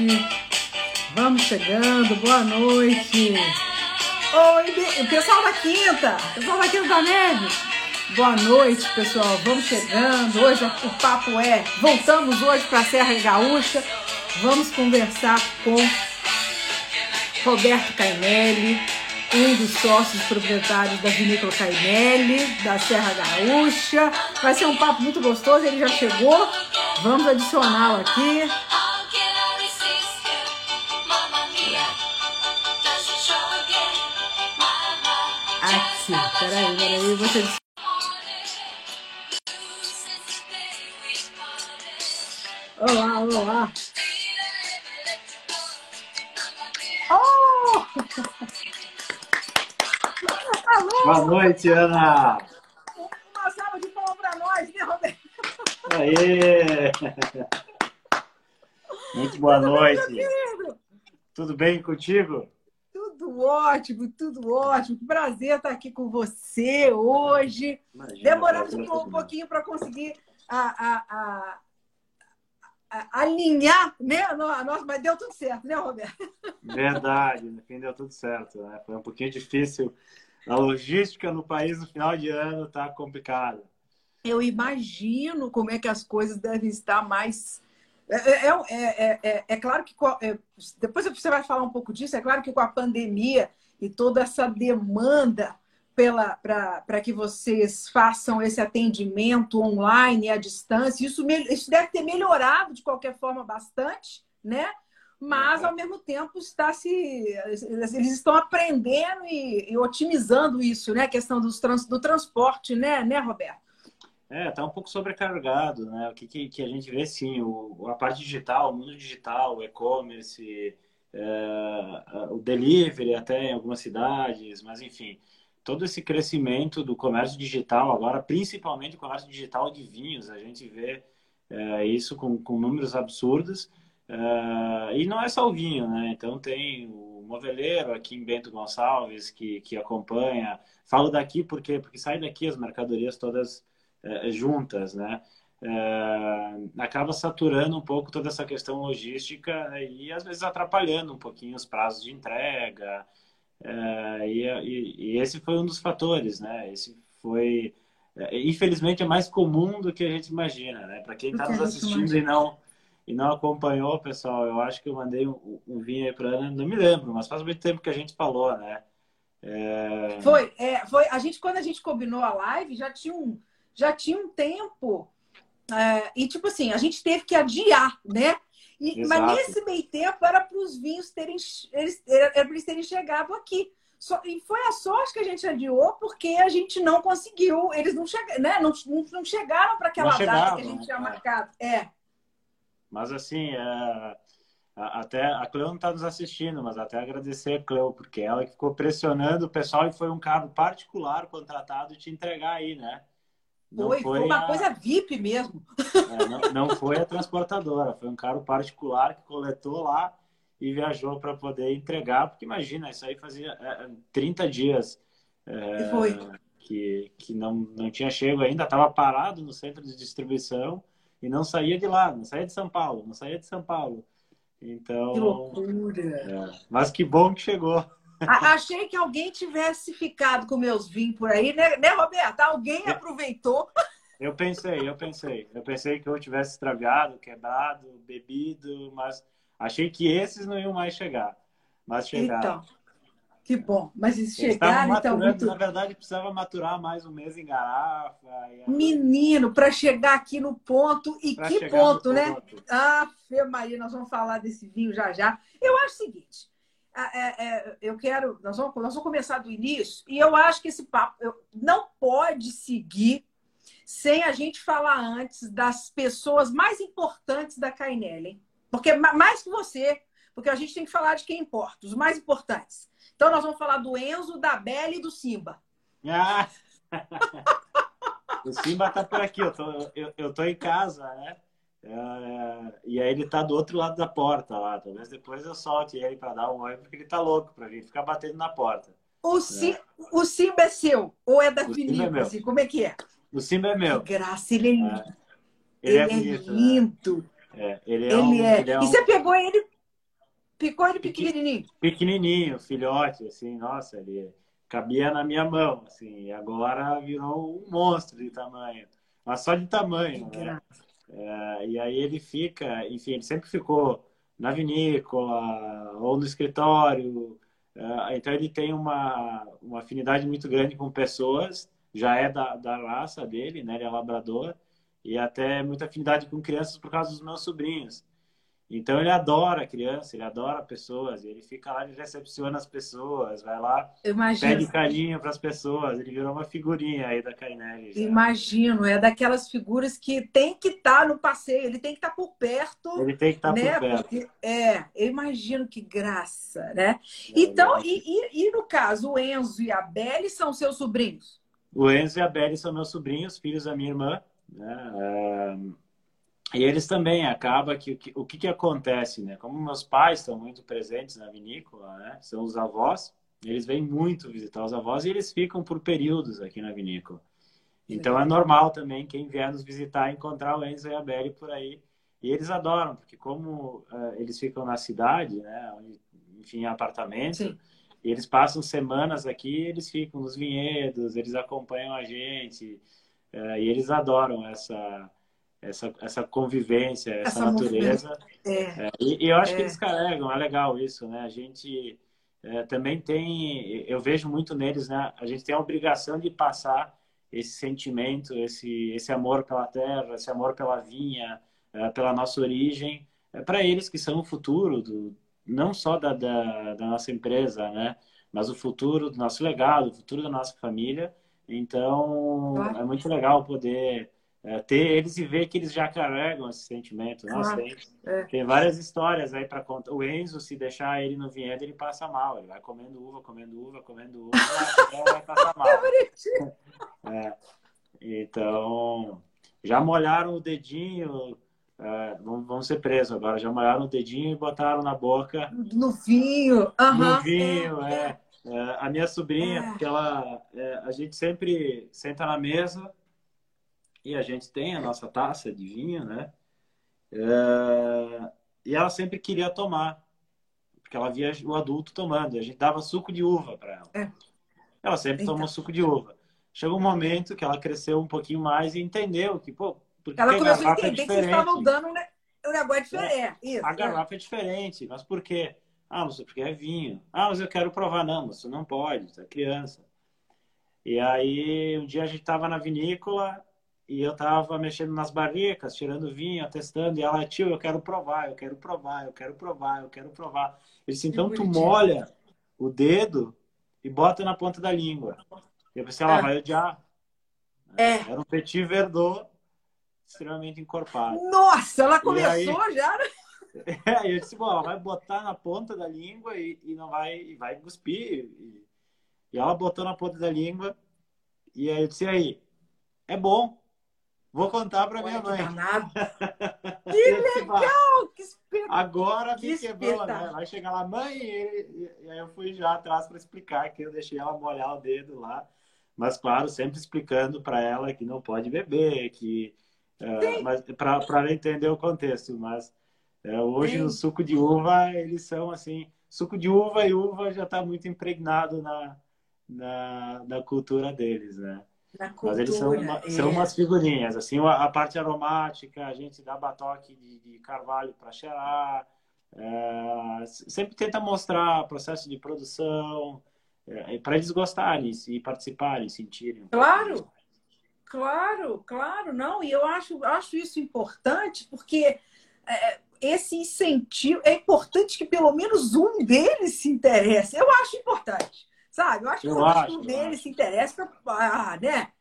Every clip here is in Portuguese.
noite. Vamos chegando, boa noite. Oi, pessoal da Quinta, pessoal da Quinta da Neve. Boa noite, pessoal. Vamos chegando. Hoje o papo é. Voltamos hoje para a Serra Gaúcha. Vamos conversar com Roberto Cainelli, um dos sócios proprietários da Vinícola Cainelli, da Serra Gaúcha. Vai ser um papo muito gostoso, ele já chegou. Vamos adicioná-lo aqui. Peraí, peraí, você. Olá, olá. Oh! Boa noite, Ana. Uma salva de palmas para nós, né, Roberto? Aê! Muito boa tudo noite. Bem, tudo bem contigo? Tudo ótimo, tudo ótimo. Que prazer estar aqui com você hoje. Imagina, Demoramos um, um pouquinho para conseguir a, a, a alinhar, né? Nossa, mas deu tudo certo, né, Roberto? Verdade, no fim deu tudo certo. Né? Foi um pouquinho difícil. A logística no país no final de ano está complicada. Eu imagino como é que as coisas devem estar mais. É, é, é, é claro que depois você vai falar um pouco disso. É claro que com a pandemia e toda essa demanda para que vocês façam esse atendimento online à distância. Isso, isso deve ter melhorado de qualquer forma bastante, né? Mas ao mesmo tempo está se eles estão aprendendo e, e otimizando isso, né? A questão dos trans, do transporte, né, né, Roberto? É, tá um pouco sobrecarregado, né? O que, que, que a gente vê, sim, o, a parte digital, o mundo digital, o e-commerce, é, o delivery até em algumas cidades, mas enfim, todo esse crescimento do comércio digital agora, principalmente o comércio digital de vinhos, a gente vê é, isso com, com, números absurdos. É, e não é só o vinho, né? Então tem o moveleiro aqui em Bento Gonçalves que, que acompanha. Falo daqui porque porque sai daqui as mercadorias todas juntas, né? É, acaba saturando um pouco toda essa questão logística e às vezes atrapalhando um pouquinho os prazos de entrega. É, e, e, e, esse foi um dos fatores, né? Esse foi, infelizmente, é mais comum do que a gente imagina, né? Para quem está nos assistindo e não e não acompanhou, pessoal, eu acho que eu mandei um, um vinho aí para Ana, não me lembro, mas faz muito tempo que a gente falou, né? É... Foi, é, foi. A gente quando a gente combinou a live já tinha um, já tinha um tempo é, e tipo assim a gente teve que adiar, né? E, mas nesse meio tempo era para os vinhos terem eles, era para eles terem chegado aqui. Só, e foi a sorte que a gente adiou porque a gente não conseguiu, eles não, chega, né? não, não, chegaram para aquela chegaram, data que a gente tinha é. marcado. É. Mas assim, é, até a Cleo não está nos assistindo, mas até agradecer a Cleo, porque ela que ficou pressionando o pessoal e foi um carro particular contratado te entregar aí, né? Não foi, foi uma a... coisa VIP mesmo. É, não, não foi a transportadora, foi um carro particular que coletou lá e viajou para poder entregar, porque imagina, isso aí fazia é, 30 é, dias é, que, que não, não tinha chego ainda, estava parado no centro de distribuição e não saía de lá, não saía de São Paulo, não saía de São Paulo. Então. Que loucura! É, mas que bom que chegou. Achei que alguém tivesse ficado com meus vinhos por aí, né, né Roberto? Alguém aproveitou. Eu pensei, eu pensei. Eu pensei que eu tivesse estragado, quebrado, bebido, mas achei que esses não iam mais chegar. Mas chegaram. Então, que bom. Mas eles chegaram, então. Muito... Na verdade, precisava maturar mais um mês em garrafa. Menino, para chegar aqui no ponto. E pra que ponto, né? Ponto. Ah, Fê Maria, nós vamos falar desse vinho já já. Eu acho o seguinte é, é, eu quero. Nós vamos, nós vamos começar do início, e eu acho que esse papo não pode seguir sem a gente falar antes das pessoas mais importantes da Cainelli. Porque mais que você, porque a gente tem que falar de quem importa, os mais importantes. Então nós vamos falar do Enzo, da Bela e do Simba. Ah. o Simba tá por aqui, eu tô, eu, eu tô em casa, né? É, e aí ele tá do outro lado da porta lá. Talvez depois eu solte ele para dar um oi, porque ele tá louco para vir ficar batendo na porta. O, é. o Simba é seu? Ou é da Filipe? É assim, como é que é? O Simba é meu. Que graça, ele é lindo. É. Ele, ele, é, bonito, é lindo. É, ele é. Um, é. ele é E um... você pegou ele, picou ele pequenininho? Pequenininho, filhote, assim, nossa, ele cabia na minha mão, assim, e agora virou um monstro de tamanho. Mas só de tamanho, né? É, e aí ele fica, enfim, ele sempre ficou na vinícola ou no escritório. É, então ele tem uma, uma afinidade muito grande com pessoas, já é da, da raça dele, né? Ele é labrador, e até muita afinidade com crianças por causa dos meus sobrinhos. Então ele adora criança, ele adora pessoas, ele fica lá, ele recepciona as pessoas, vai lá, Imagino. pede carinho para as pessoas, ele virou uma figurinha aí da Cainelli. Imagino, é daquelas figuras que tem que estar tá no passeio, ele tem que estar tá por perto. Ele tem que estar tá né? por perto. Porque, é, eu imagino que graça, né? É, então, e, e, e, no caso, o Enzo e a Belle são seus sobrinhos? O Enzo e a Belle são meus sobrinhos, filhos da minha irmã, né? E eles também acaba que o que, que acontece, né? Como meus pais estão muito presentes na vinícola, né? São os avós, eles vêm muito visitar os avós e eles ficam por períodos aqui na vinícola. Então é normal também quem vier nos visitar encontrar o Enzo e a Belly por aí. E eles adoram, porque como uh, eles ficam na cidade, né? Enfim, em apartamento, Sim. e eles passam semanas aqui, eles ficam nos vinhedos, eles acompanham a gente, uh, e eles adoram essa essa, essa convivência, essa, essa natureza. É. É, e, e, eu acho é. que eles carregam, é legal isso, né? A gente é, também tem, eu vejo muito neles, né? A gente tem a obrigação de passar esse sentimento, esse, esse amor pela terra, esse amor pela vinha, é, pela nossa origem, é para eles que são o futuro, do, não só da, da, da nossa empresa, né? Mas o futuro do nosso legado, o futuro da nossa família. Então, claro. é muito legal poder é, ter eles e ver que eles já carregam esse sentimento. Nossa, ah, tem, é. tem, várias histórias aí para contar. O Enzo, se deixar ele no vinhedo, ele passa mal. Ele vai comendo uva, comendo uva, comendo uva, vai passar mal. É, então, já molharam o dedinho. É, vão, ser presos agora. Já molharam o dedinho e botaram na boca. No vinho. Uhum, no vinho, é. é. a minha sobrinha, porque ela, a gente sempre senta na mesa e a gente tem a nossa taça de vinho, né? É... E ela sempre queria tomar, porque ela via o adulto tomando. E a gente dava suco de uva para ela. É. Ela sempre então. tomou suco de uva. Chegou um momento que ela cresceu um pouquinho mais e entendeu que, pô, porque ela começou a entender é que vocês estavam dando né? um negócio diferente. É, isso, a garrafa é. é diferente, mas por quê? Ah, não sei porque é vinho. Ah, mas eu quero provar. Não, você não pode, você é criança. E aí, um dia a gente estava na vinícola e eu tava mexendo nas barricas, tirando vinho, testando, e ela, tio, eu quero provar, eu quero provar, eu quero provar, eu quero provar. Ele disse, então tu molha o dedo e bota na ponta da língua. E eu pensei, ela é. vai odiar. É. Era um petit verdot extremamente encorpado. Nossa, ela começou aí, já, né? É, eu disse, bom, ela vai botar na ponta da língua e, e não vai, e vai cuspir. E, e ela botou na ponta da língua, e aí eu disse, aí, é bom. Vou contar para minha mãe. Que legal! Que espetáculo! Agora me que quebrou, né? Vai chegar lá, mãe, e, e, aí eu fui já atrás para explicar que eu deixei ela molhar o dedo lá. Mas, claro, sempre explicando para ela que não pode beber, que. Uh, mas para ela entender o contexto. Mas uh, hoje Sim. no suco de uva, eles são assim. Suco de uva e uva já está muito impregnado na, na, na cultura deles, né? Cultura, Mas eles são, uma, é. são umas figurinhas. Assim, a, a, parte aromática, a gente dá batoque de, de carvalho para cheirar. É, sempre tenta mostrar processo de produção é, para eles gostarem e participarem, sentirem. Claro, claro, claro, não. E eu acho, acho isso importante porque é, esse incentivo é importante que pelo menos um deles se interesse. Eu acho importante. Sabe? Eu acho que eu acho, um deles se interessa para, ah, né?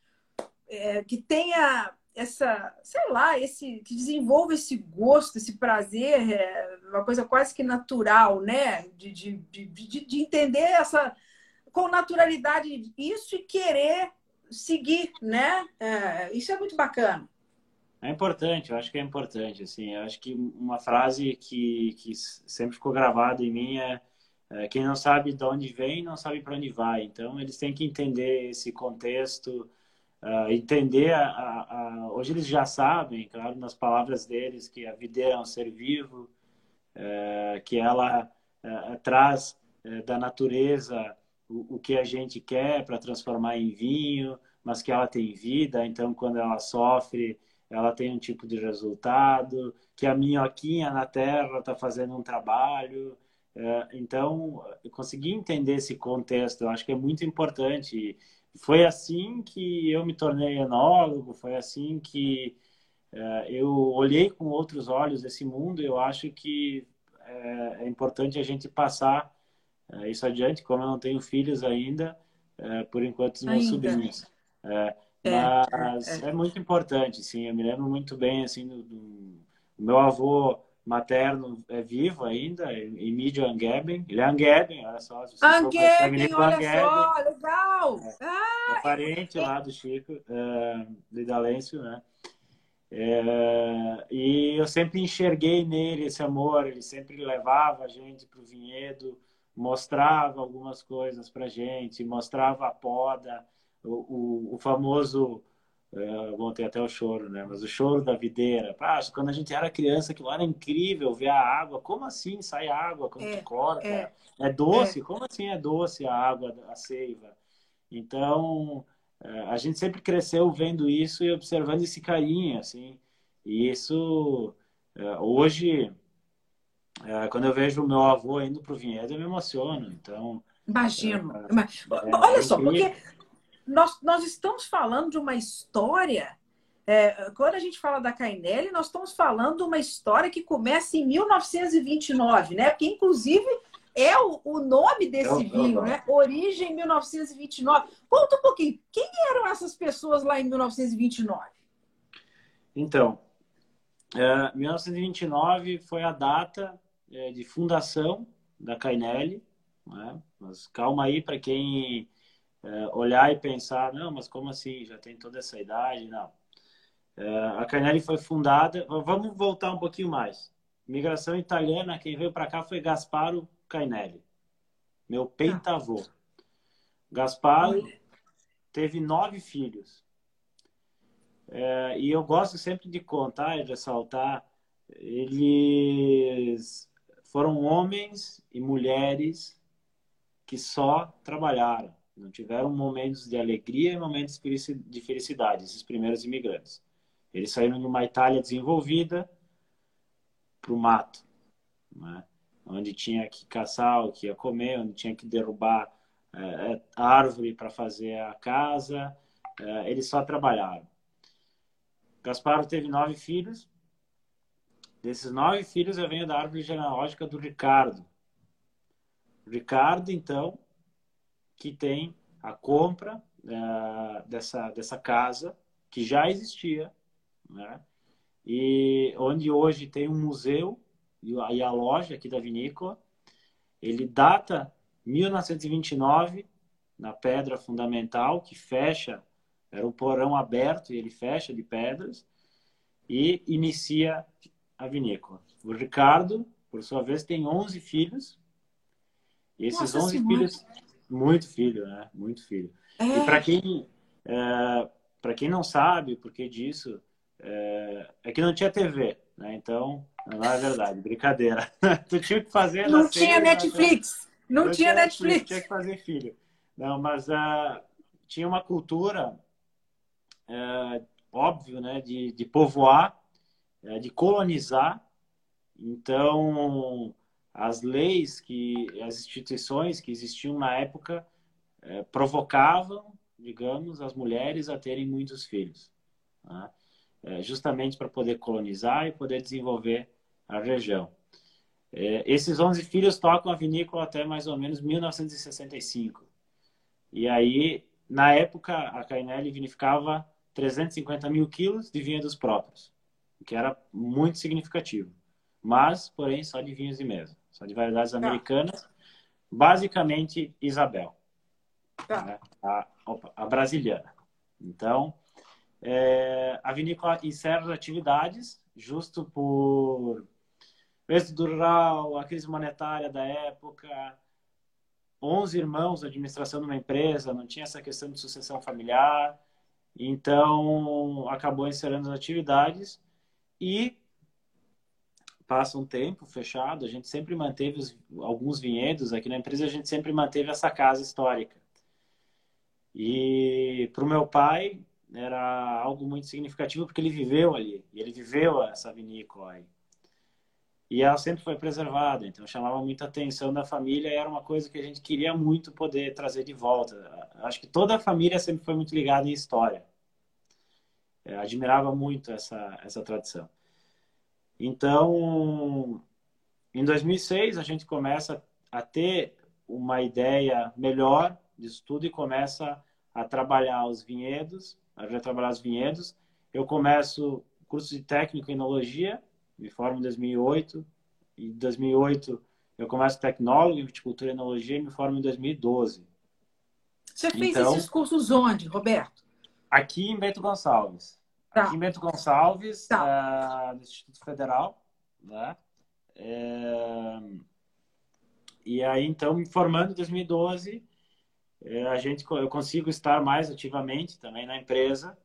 É, que tenha essa, sei lá, esse que desenvolva esse gosto, esse prazer, é uma coisa quase que natural, né? De, de, de, de, entender essa com naturalidade isso e querer seguir, né? É, isso é muito bacana. É importante, eu acho que é importante, assim, eu acho que uma frase que, que sempre ficou gravada em mim é é, quem não sabe de onde vem, não sabe para onde vai. Então, eles têm que entender esse contexto, uh, entender a, a, a, hoje eles já sabem claro nas palavras deles que a videira é um ser vivo uh, que ela uh, traz da natureza o, o, que a gente quer para transformar em vinho mas que ela tem vida então quando ela sofre ela tem um tipo de resultado que a minhoquinha na terra está fazendo um trabalho então conseguir entender esse contexto eu acho que é muito importante foi assim que eu me tornei enólogo, foi assim que uh, eu olhei com outros olhos esse mundo. Eu acho que uh, é importante a gente passar isso adiante. Como eu não tenho filhos ainda, por enquanto os meus ainda. sobrinhos. É, mas é, é. é, muito importante, sim. Eu me lembro muito bem assim do, do meu avô materno é vivo ainda, Emílio Angeben. Ele é Angeben, olha só. Angeben, olha Angeben. só, legal! É, ah, é parente é... lá do Chico, uh, de Dalêncio, né? É, e eu sempre enxerguei nele esse amor, ele sempre levava a gente para o vinhedo, mostrava algumas coisas para gente, mostrava a poda, o, o, o famoso é, bom, tem até o choro, né? Mas o choro da videira. Ah, quando a gente era criança, aquilo era incrível ver a água. Como assim sai água quando é, tu corta? É, é doce? É. Como assim é doce a água, a seiva? Então, é, a gente sempre cresceu vendo isso e observando esse carinho, assim. E isso, é, hoje, é, quando eu vejo o meu avô indo para o vinhedo, eu me emociono. Então, Imagino. Olha só, porque nós, nós estamos falando de uma história. É, quando a gente fala da Cainelli, nós estamos falando de uma história que começa em 1929, né? Que inclusive é o, o nome desse é vinho, né? Origem 1929. Conta um pouquinho, quem eram essas pessoas lá em 1929? Então, é, 1929 foi a data é, de fundação da Cainelli. Né? Mas calma aí para quem é, olhar e pensar, não, mas como assim? Já tem toda essa idade? Não. É, a Canelli foi fundada. Vamos voltar um pouquinho mais. Migração italiana, quem veio para cá foi Gasparo Cainelli, meu pentavô. Gasparo teve nove filhos. É, e eu gosto sempre de contar e ressaltar, eles foram homens e mulheres que só trabalharam. Não tiveram momentos de alegria e momentos de felicidade, esses primeiros imigrantes. Eles saíram de uma Itália desenvolvida para o mato, né? onde tinha que caçar o que ia comer, onde tinha que derrubar é, árvore para fazer a casa. É, eles só trabalharam. Gasparo teve nove filhos. Desses nove filhos, eu venho da árvore genealógica do Ricardo. Ricardo, então, que tem a compra uh, dessa, dessa casa, que já existia, né? e onde hoje tem um museu e a, loja aqui da vinícola. Ele data 1929, na pedra fundamental, que fecha, era um porão aberto e ele fecha de pedras, e inicia a vinícola. O Ricardo, por sua vez, tem 11 filhos, e esses Nossa 11 senhora. filhos muito filho, né? Muito filho. É. E para quem, é, para quem não sabe o porquê disso, é, é, que não tinha TV, né? Então, não é verdade, brincadeira. tu tinha que fazer. Não tinha Netflix. Não, não, tinha, Netflix. Netflix. Tinha que fazer filho. Não, mas uh, tinha uma cultura, uh, óbvio, né? De, de povoar, uh, de colonizar. Então, as leis que as instituições que existiam na época é, provocavam, digamos, as mulheres a terem muitos filhos, né? é, justamente para poder colonizar e poder desenvolver a região. É, esses 11 filhos tocam a vinícola até mais ou menos 1965. E aí, na época, a Cainelli vinificava 350 mil quilos de vinhedos próprios, o que era muito significativo. Mas, porém, só de vinhos de mesa. São de variedades tá. americanas. Basicamente, Isabel. Tá. Né? A, opa, a brasiliana. Então, é, a vinícola encerra as atividades justo por êxodo rural, a crise monetária da época, 11 irmãos, administração de uma empresa, não tinha essa questão de sucessão familiar. Então, acabou encerrando as atividades e passa um tempo fechado, a gente sempre manteve os, alguns vinhedos aqui na empresa, a gente sempre manteve essa casa histórica. E para o meu pai era algo muito significativo porque ele viveu ali, ele viveu essa vinícola aí. E ela sempre foi preservada, então chamava muita atenção da família e era uma coisa que a gente queria muito poder trazer de volta. Acho que toda a família sempre foi muito ligada em história. Eu admirava muito essa, essa tradição. Então, em 2006, a gente começa a ter uma ideia melhor disso tudo e começa a trabalhar os vinhedos, a já trabalhar os vinhedos. Eu começo curso de técnico em enologia, me formo em 2008. E em 2008 eu começo tecnólogo em viticultura e enologia e me formo em 2012. Você fez então, esses cursos onde, Roberto? Aqui em Bento Gonçalves. Tá. Bento Gonçalves, tá. uh, no Instituto Federal, né? É... E aí, então, me formando em 2012, é, a gente, eu consigo estar mais ativamente também na empresa.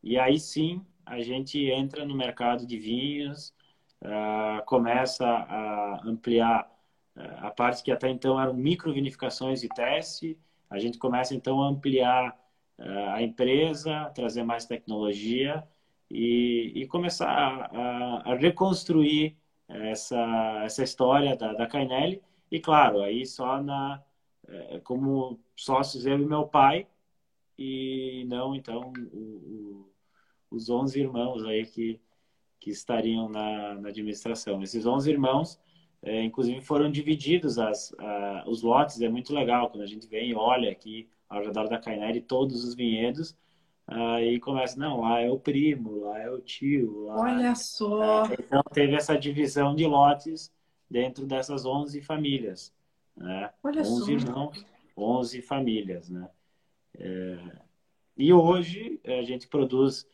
E aí sim, a gente entra no mercado de vinhos, uh, começa a ampliar a parte que até então eram microvinificações de teste. A gente começa então a ampliar a empresa, trazer mais tecnologia e, e começar a, a, reconstruir essa, essa história da, da Cainelli. E claro, aí só na, eh, como sócios eu e meu pai, e não então o, o, os 11 irmãos aí que, que estariam na, na administração. Esses 11 irmãos, é, inclusive, foram divididos as, a, os lotes. É muito legal quando a gente vem e olha aqui ao redor da Caineri todos os vinhedos. Aí começa, não, lá é o primo, lá é o tio. Lá... Olha só! É, então teve essa divisão de lotes dentro dessas 11 famílias. Né? Olha 11 só. irmãos, 11 famílias. Né? É... E hoje a gente produz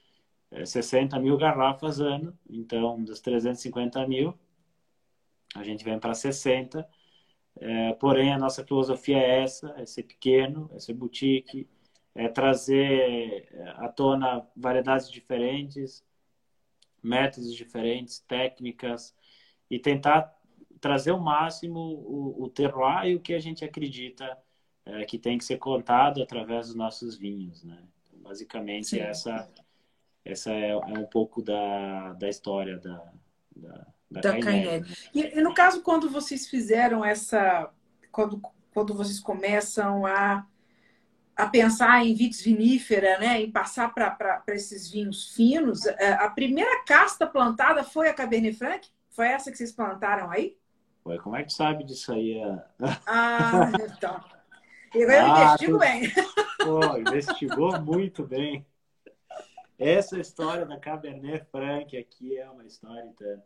60 é, mil garrafas ano, então dos 350 mil, a gente vem para 60. É, porém, a nossa filosofia é essa: é ser pequeno, é ser boutique, é trazer é, à tona variedades diferentes, métodos diferentes, técnicas, e tentar trazer o máximo o, o terroir e o que a gente acredita é, que tem que ser contado através dos nossos vinhos. Né? Então, basicamente, Sim. essa essa é, é um pouco da, da história da, da, da, da. E, e, no caso, quando vocês fizeram essa. Quando, quando vocês começam a, a pensar em vitis vinífera, né, em passar para esses vinhos finos, é, a primeira casta plantada foi a Cabernet Franc? Foi essa que vocês plantaram aí? Ué, como é que sabe disso aí? Ah, então. Eu ah, investigo tu... bem. Pô, investigou muito bem. Essa história da Cabernet Franc aqui é uma história tanto.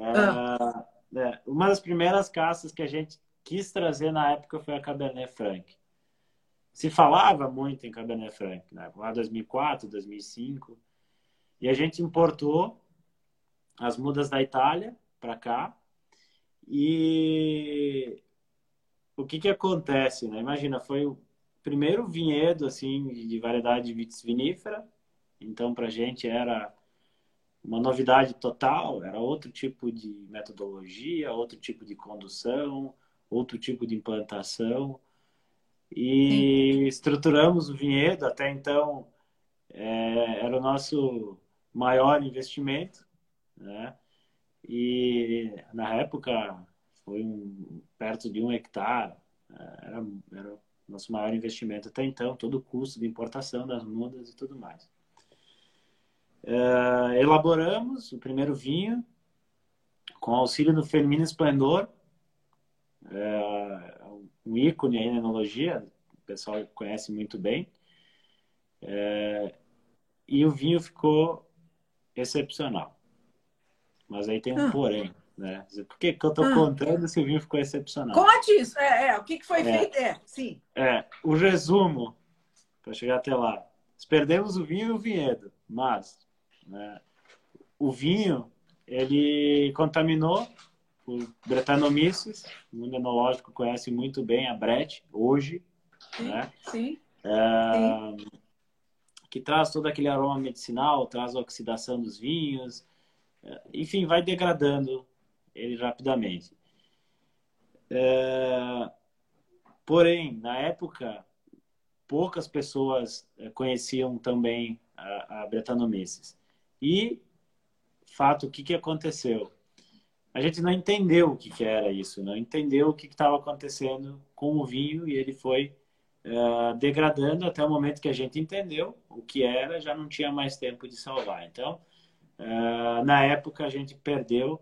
Ah. É, uma das primeiras caças que a gente quis trazer na época foi a Cabernet Franc. Se falava muito em Cabernet Franc, né? lá 2004, 2005. E a gente importou as mudas da Itália para cá. E o que que acontece, né? Imagina, foi o primeiro vinhedo assim de variedade vitis vinífera então, para a gente era uma novidade total, era outro tipo de metodologia, outro tipo de condução, outro tipo de implantação. E Sim. estruturamos o vinhedo, até então é, era o nosso maior investimento, né? E na época foi um, perto de um hectare, era, era o nosso maior investimento até então, todo o custo de importação das mudas e tudo mais. Uh, elaboramos o primeiro vinho com auxílio do Firmino Esplendor, uh, um ícone aí na enologia, o pessoal conhece muito bem. Uh, e o vinho ficou excepcional. Mas aí tem um ah. porém, né? Por que, que eu estou ah. contando se o vinho ficou excepcional? Conte isso. É, é. O que, que foi é, feito? É, sim. É, o resumo, para chegar até lá. Perdemos o vinho e o vinhedo, mas né? O vinho, ele contaminou por Brettanomyces, o mundo enológico conhece muito bem a Brett, hoje. Sim, né? sim. É, sim. que traz todo aquele aroma medicinal, traz a oxidação dos vinhos, é, enfim, vai degradando ele rapidamente. É... Porém, na época, poucas pessoas é, conheciam também a, a Brettanomyces. E, fato, o que, que aconteceu? A gente não entendeu o que, que era isso, não entendeu o que estava acontecendo com o vinho e ele foi uh, degradando até o momento que a gente entendeu o que era, já não tinha mais tempo de salvar. Então, uh, na época, a gente perdeu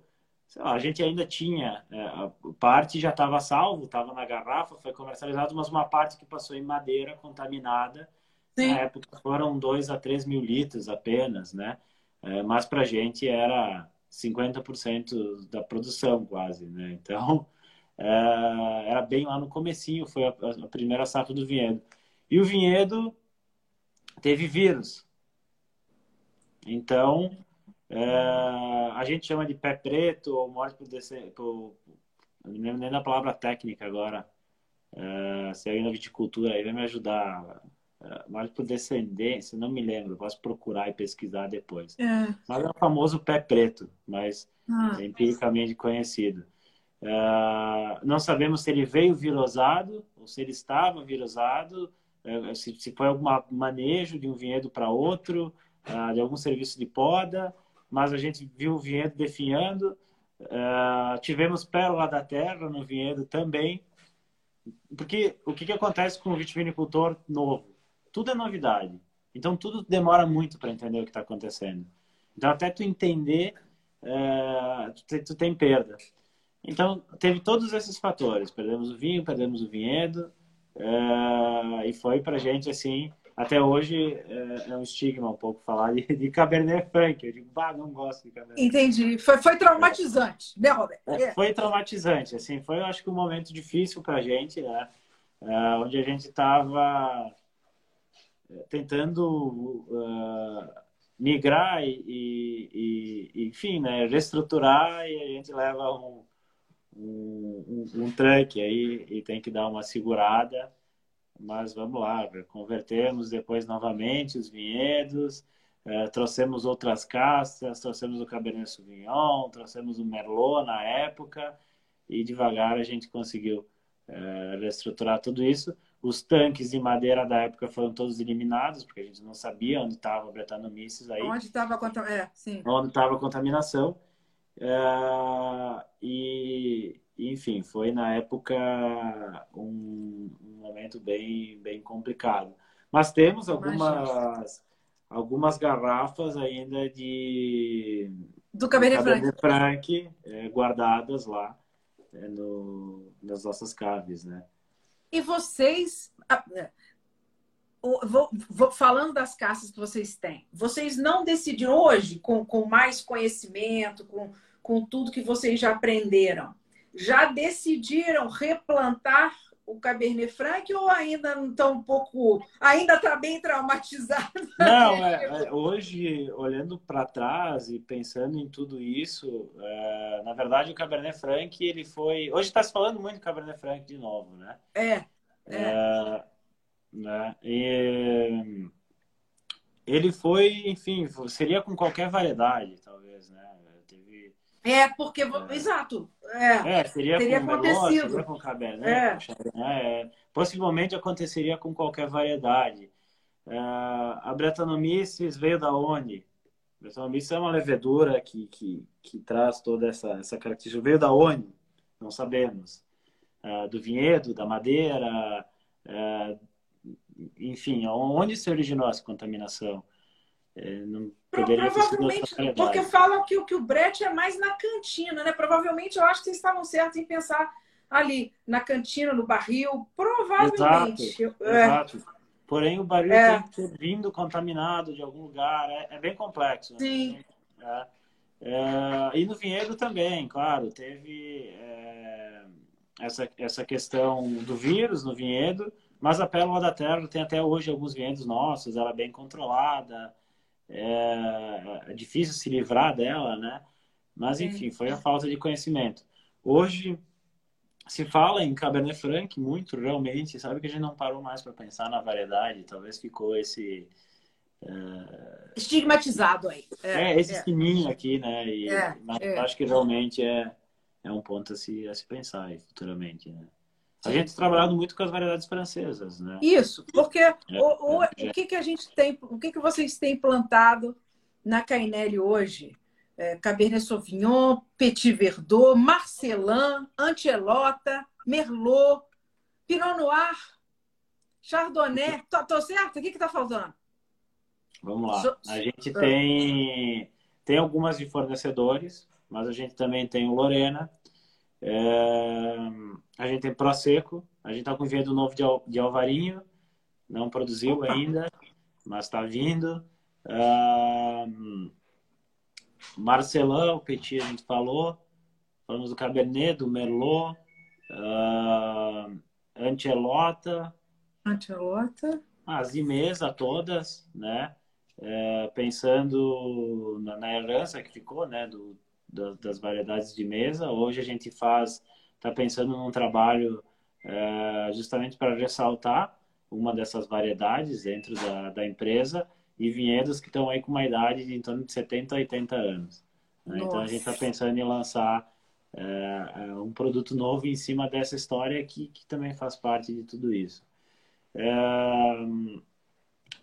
lá, a gente ainda tinha, é, parte já estava salvo, estava na garrafa, foi comercializado, mas uma parte que passou em madeira contaminada. Sim. Na época foram 2 a 3 mil litros apenas, né? É, mas para a gente era 50% da produção quase, né? Então, é, era bem lá no comecinho, foi a, primeira safra do vinhedo. E o vinhedo teve vírus. Então, é, a gente chama de pé preto ou morte por, por não lembro nem da palavra técnica agora. Se aí na viticultura aí vai me ajudar. É, morte por descendência, não me lembro, posso procurar e pesquisar depois. É. Mas é o famoso pé preto, mas ah. é empiricamente conhecido. É, não sabemos se ele veio virosado ou se ele estava virosado, se, se foi algum manejo de um vinhedo para outro, é, de algum serviço de poda mas a gente viu o vinhedo definhando. Uh, tivemos pérola da terra no vinhedo também. Porque o que, que acontece com o vitivinicultor novo? Tudo é novidade. Então, tudo demora muito para entender o que está acontecendo. Então, até tu entender, uh, tu, tu tem perda. Então, teve todos esses fatores. Perdemos o vinho, perdemos o vinhedo. Uh, e foi para a gente, assim, até hoje é, é, um estigma um pouco falar de, de Cabernet Franc. Eu digo, bah, não gosto de Cabernet Entendi. Foi, foi traumatizante, né, Roberto? É, é. Foi traumatizante, assim, foi, eu acho que um momento difícil para a gente, né? É, onde a gente estava é, tentando uh, migrar e, e, enfim, né, reestruturar e a gente leva um, um, um, um aí e tem que dar uma segurada mas vamos lá, convertemos depois novamente os vinhedos, é, trouxemos outras castas, trouxemos o Cabernet Sauvignon, trouxemos o Merlot na época e devagar a gente conseguiu é, reestruturar tudo isso. Os tanques de madeira da época foram todos eliminados, porque a gente não sabia onde estava o Brettanomyces aí. Onde estava a, é, onde a contaminação. É, e, enfim, foi na época um, um, momento bem, bem complicado. Mas temos algumas, algumas garrafas ainda de do Cabernet, Cabernet Franc, é, guardadas lá é, no, nas nossas caves, né? E vocês, é, falando das caças que vocês têm, vocês não decidiram hoje, com, com mais conhecimento, com, com tudo que vocês já aprenderam, já decidiram replantar o Cabernet Franc ou ainda não está um pouco, ainda está bem traumatizado? Não, é, é, hoje olhando para trás e pensando em tudo isso, é, na verdade o Cabernet Franc ele foi, hoje está se falando muito do Cabernet Franc de novo, né? É. é. é né? E, ele foi, enfim, seria com qualquer variedade? É, porque. É. Exato. É, é seria, teria com acontecido. com Cabernet. É. é. Possivelmente aconteceria com qualquer variedade. É, a Brettanomyces veio da onde? A Brettanomyces é uma levedura que, que, que traz toda essa, essa característica. Veio da onde? Não sabemos. É, do vinhedo, da madeira, enfim, onde se originou essa contaminação? não Provavelmente, porque falam que, que o brete é mais na cantina, né? Provavelmente eu acho que vocês estavam certos em pensar ali, na cantina, no barril. Provavelmente. Exato. É. Exato. Porém, o barril é. tem que ter vindo contaminado de algum lugar. É, é bem complexo. Né? Sim. É. É, e no vinhedo também, claro, teve é, essa, essa questão do vírus no vinhedo, mas a pérola da terra tem até hoje alguns vinhedos nossos, ela é bem controlada é, é difícil se livrar dela, né? Mas, enfim, foi a falta de conhecimento. Hoje, se fala em Cabernet Franc muito, realmente. Sabe que a gente não parou mais para pensar na variedade. Talvez ficou esse é... estigmatizado aí. É, é esse é. sininho aqui, né? E, é, mas é. acho que realmente é, é um ponto a se, a se pensar aí, futuramente, né? A gente tem trabalhado muito com as variedades francesas, né? Isso, porque é, o, o, o, que, que a gente tem, o que, que vocês têm plantado na Cainelli hoje? É, Cabernet Sauvignon, Petit Verdot, Marcelin, Antelota, Merlot, Pinot Noir, Chardonnay. Tô, tô certo? O que está faltando? Vamos lá. A gente tem, tem algumas de fornecedores, mas a gente também tem o Lorena. É, a gente tem Prosecco. A gente está com vinhedo novo de, de Alvarinho. Não produziu ainda, mas está vindo. Uh, Marcelão, o Petit, a gente falou. Falamos do Cabernet, do Merlot. Uh, Antelota. Antelota. As de mesa todas, né? É, pensando na, na, herança que ficou, né? Do, das, das variedades de mesa. Hoje a gente faz, está pensando num trabalho é, justamente para ressaltar uma dessas variedades dentro da, da empresa e vinhedos que estão aí com uma idade de em torno de 70 a 80 anos. Né? Então a gente está pensando em lançar é, um produto novo em cima dessa história que, que também faz parte de tudo isso. É,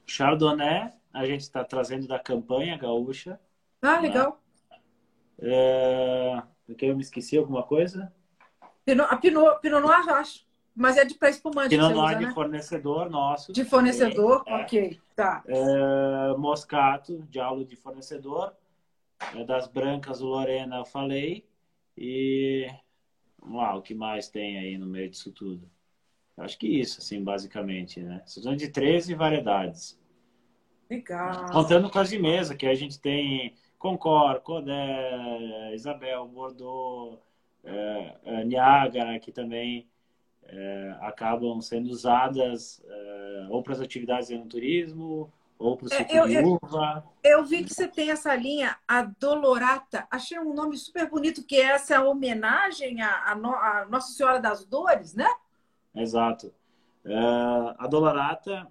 Chardonnay, a gente está trazendo da campanha gaúcha. Ah, né? Legal. É, porque eu me esqueci alguma coisa? Pinot, a Pinot, Pinot Noir, acho. Mas é de para espumante. Pinot Noir de né? fornecedor nosso. De fornecedor? É, ok, tá. É, moscato, diálogo de fornecedor. É das brancas, o Lorena, eu falei. E vamos lá, o que mais tem aí no meio disso tudo? Acho que isso, assim, basicamente, né? São de 13 variedades. Legal. Contando com as de mesa, que a gente tem Concor, Codé, Isabel, Bordeaux, é, é, Niágara, que também é, acabam sendo usadas é, ou para as atividades no turismo, ou para o ciclo é, eu, uva. Eu vi que você tem essa linha, a Dolorata. Achei um nome super bonito, que é essa homenagem à, à Nossa Senhora das Dores, né? Exato. Uh, a Dolorata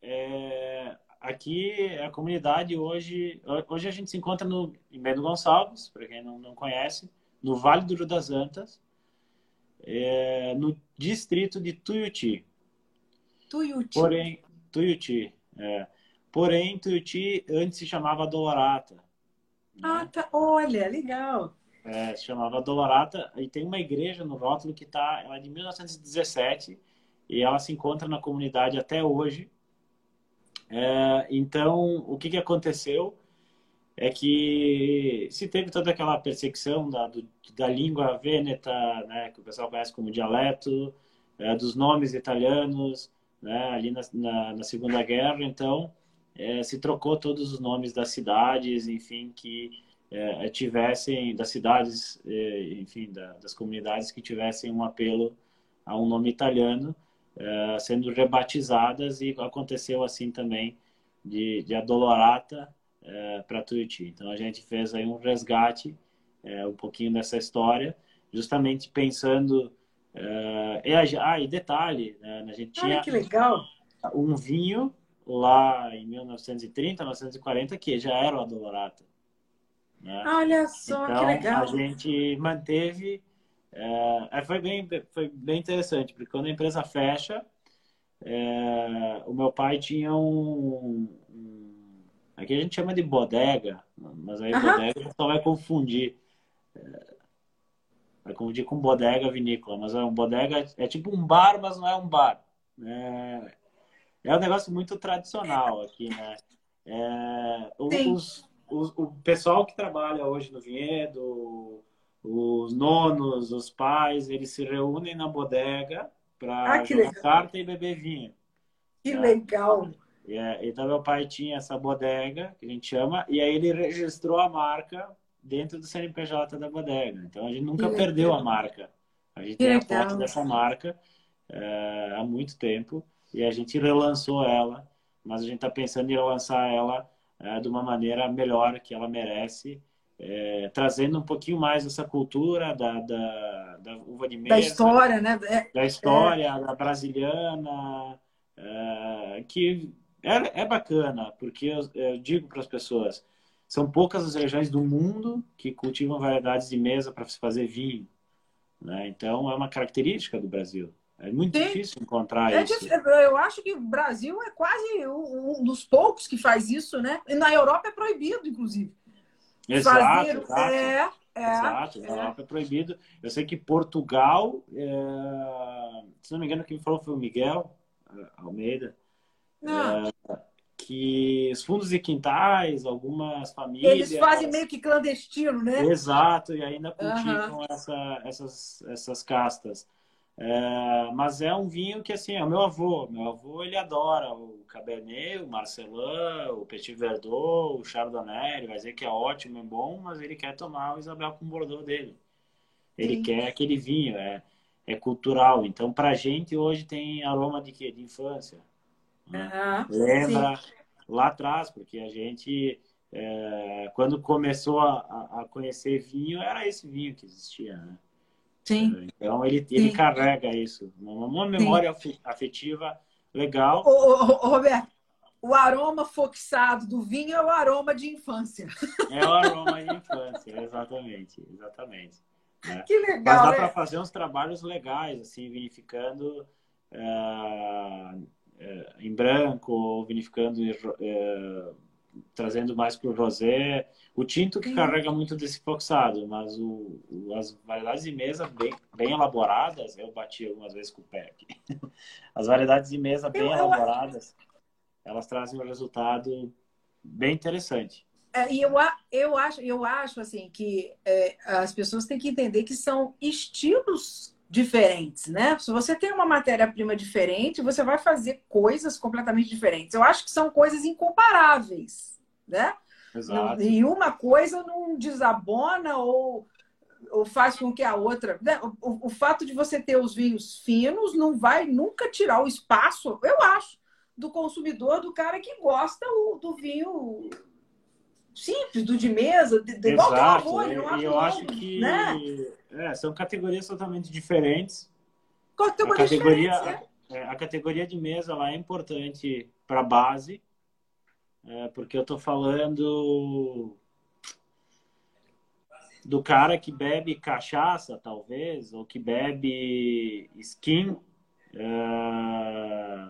é, aqui a comunidade hoje. Hoje a gente se encontra no, em Bento Gonçalves, para quem não, não conhece, no Vale do Rio das Antas, é, no distrito de Tuiuti. Tuiuti. Porém, Tuiuti. É, porém, Tuiuti antes se chamava Dolorata. Né? Ah, tá. Olha, legal. É, se chamava Dolorata e tem uma igreja no rótulo que tá, ela é de 1917 e ela se encontra na comunidade até hoje é, então, o que, que aconteceu é que se teve toda aquela perseguição da, do, da língua vêneta, né, que o pessoal conhece como dialeto, é, dos nomes italianos, né, ali na, na, na, Segunda Guerra, então é, se trocou todos os nomes das cidades, enfim, que é, tivessem, das cidades, é, enfim, da, das comunidades que tivessem um apelo a um nome italiano, uh, sendo rebatizadas e aconteceu assim também de, de Adolorata uh, eh, para Tuiuti. Então a gente fez aí um resgate uh, um pouquinho dessa história, justamente pensando e ah, e detalhe, né, a gente Olha tinha que legal. um vinho lá em 1930, 1940 que já era o Adolorata. Né? Olha só então, que legal. A gente manteve é, é, foi, bem, foi bem interessante, porque quando a empresa fecha, é, o meu pai tinha um, um, Aqui a gente chama de bodega, mas aí bodega só vai confundir. É, vai confundir com bodega vinícola, mas é um bodega, é tipo um bar, mas não é um bar. É, é um negócio muito tradicional aqui, né? É, os, os, o pessoal que trabalha hoje no vinhedo, os nonos, os pais, eles se reúnem na bodega para ah, jogar carta e beber vinho. Que tá? legal! É, então, meu pai tinha essa bodega, que a gente chama, e aí ele registrou a marca dentro do CNPJ da bodega. Então, a gente nunca que perdeu legal. a marca. A gente que tem legal. a foto dessa marca é, há muito tempo e a gente relançou ela, mas a gente está pensando em relançar ela é, de uma maneira melhor que ela merece é, trazendo um pouquinho mais essa cultura da, da, da uva de mesa. Da história, né? É, da história, é. da brasiliana, é, que é, é bacana, porque eu, eu digo para as pessoas, são poucas as regiões do mundo que cultivam variedades de mesa para se fazer vinho. Né? Então, é uma característica do Brasil. É muito Sim. difícil encontrar é isso. Eu acho que o Brasil é quase um dos poucos que faz isso, né? E na Europa é proibido, inclusive. Exato, Fazer... exato. É, é, exato, na é. Europa é proibido. Eu sei que Portugal, é... se não me engano, quem falou foi o Miguel é, Almeida. É, que os fundos de quintais, algumas famílias. Eles fazem meio que clandestino, né? Exato, e ainda cultivam uhum. essa, essas, essas castas. É, mas é um vinho que, assim, é o meu avô. Meu avô, ele adora o Cabernet, o Marcelin, o Petit Verdot, o Chardonnay. Ele vai dizer que é ótimo, é bom, mas ele quer tomar o Isabel com o Bordeaux dele. Ele Sim. quer aquele vinho, é, é cultural. Então, pra gente, hoje tem aroma de quê? De infância. Né? Lembra Sim. lá atrás, porque a gente... É, quando começou a, a conhecer vinho, era esse vinho que existia, né? Sim. Então ele, ele carrega isso, uma memória Sim. afetiva legal. Ô, ô, ô, Roberto, o aroma foxado do vinho é o aroma de infância. É o aroma de infância, exatamente, exatamente. Né? Que legal. Mas dá para fazer uns trabalhos legais, assim, vinificando uh, uh, em branco, vinificando uh, trazendo mais para o rosé. O tinto que Sim. carrega muito desse foxado, mas o, o, as variedades de mesa bem, bem elaboradas, eu bati algumas vezes com o pé aqui. As variedades de mesa bem eu, elaboradas, eu... elas trazem um resultado bem interessante. É, e eu, eu, acho, eu acho assim que é, as pessoas têm que entender que são estilos diferentes, né? Se você tem uma matéria-prima diferente, você vai fazer coisas completamente diferentes. Eu acho que são coisas incomparáveis, né? Exato. E uma coisa não desabona ou, ou faz com que a outra. Né? O, o, fato de você ter os vinhos finos não vai nunca tirar o espaço, eu acho, do consumidor, do cara que gosta do vinho simples, do de mesa, de, de igual arroz, eu, eu acho que né? é, são categorias totalmente diferentes. Categoria a categoria, a, é, a, categoria de mesa lá é importante para a base, é, porque eu estou falando do cara que bebe cachaça, talvez, ou que bebe skin, é,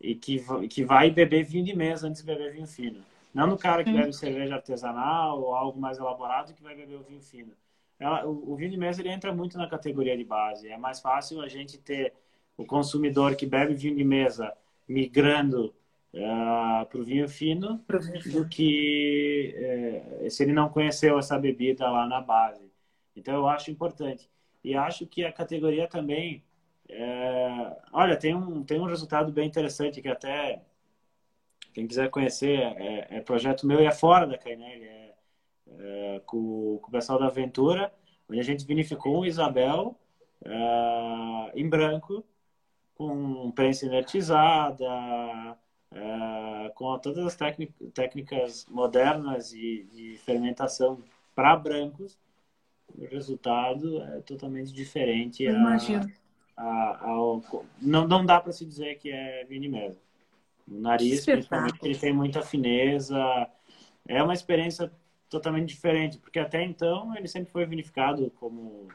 e que, que vai beber vinho de mesa antes de beber vinho fino. Não no cara que bebe cerveja artesanal ou algo mais elaborado que vai beber o vinho fino. Ela, o, o, vinho de mesa ele entra muito na categoria de base. É mais fácil a gente ter o consumidor que bebe vinho de mesa migrando uh, para o vinho fino do que uh, se ele não conheceu essa bebida lá na base. Então eu acho importante. E acho que a categoria também. Uh, olha, tem um, tem um resultado bem interessante que até quem quiser conhecer, é, é, projeto meu e é fora da Cainelli, é, é com, com, o pessoal da Aventura, onde a gente vinificou um Isabel é, em branco, com prensa inertizada, é, com todas as técnicas modernas de, de fermentação para brancos, o resultado é totalmente diferente. Imagino. não, não dá para se dizer que é vinho mesmo. O nariz, principalmente, ele tem muita fineza. É uma experiência totalmente diferente, porque até então ele sempre foi vinificado como,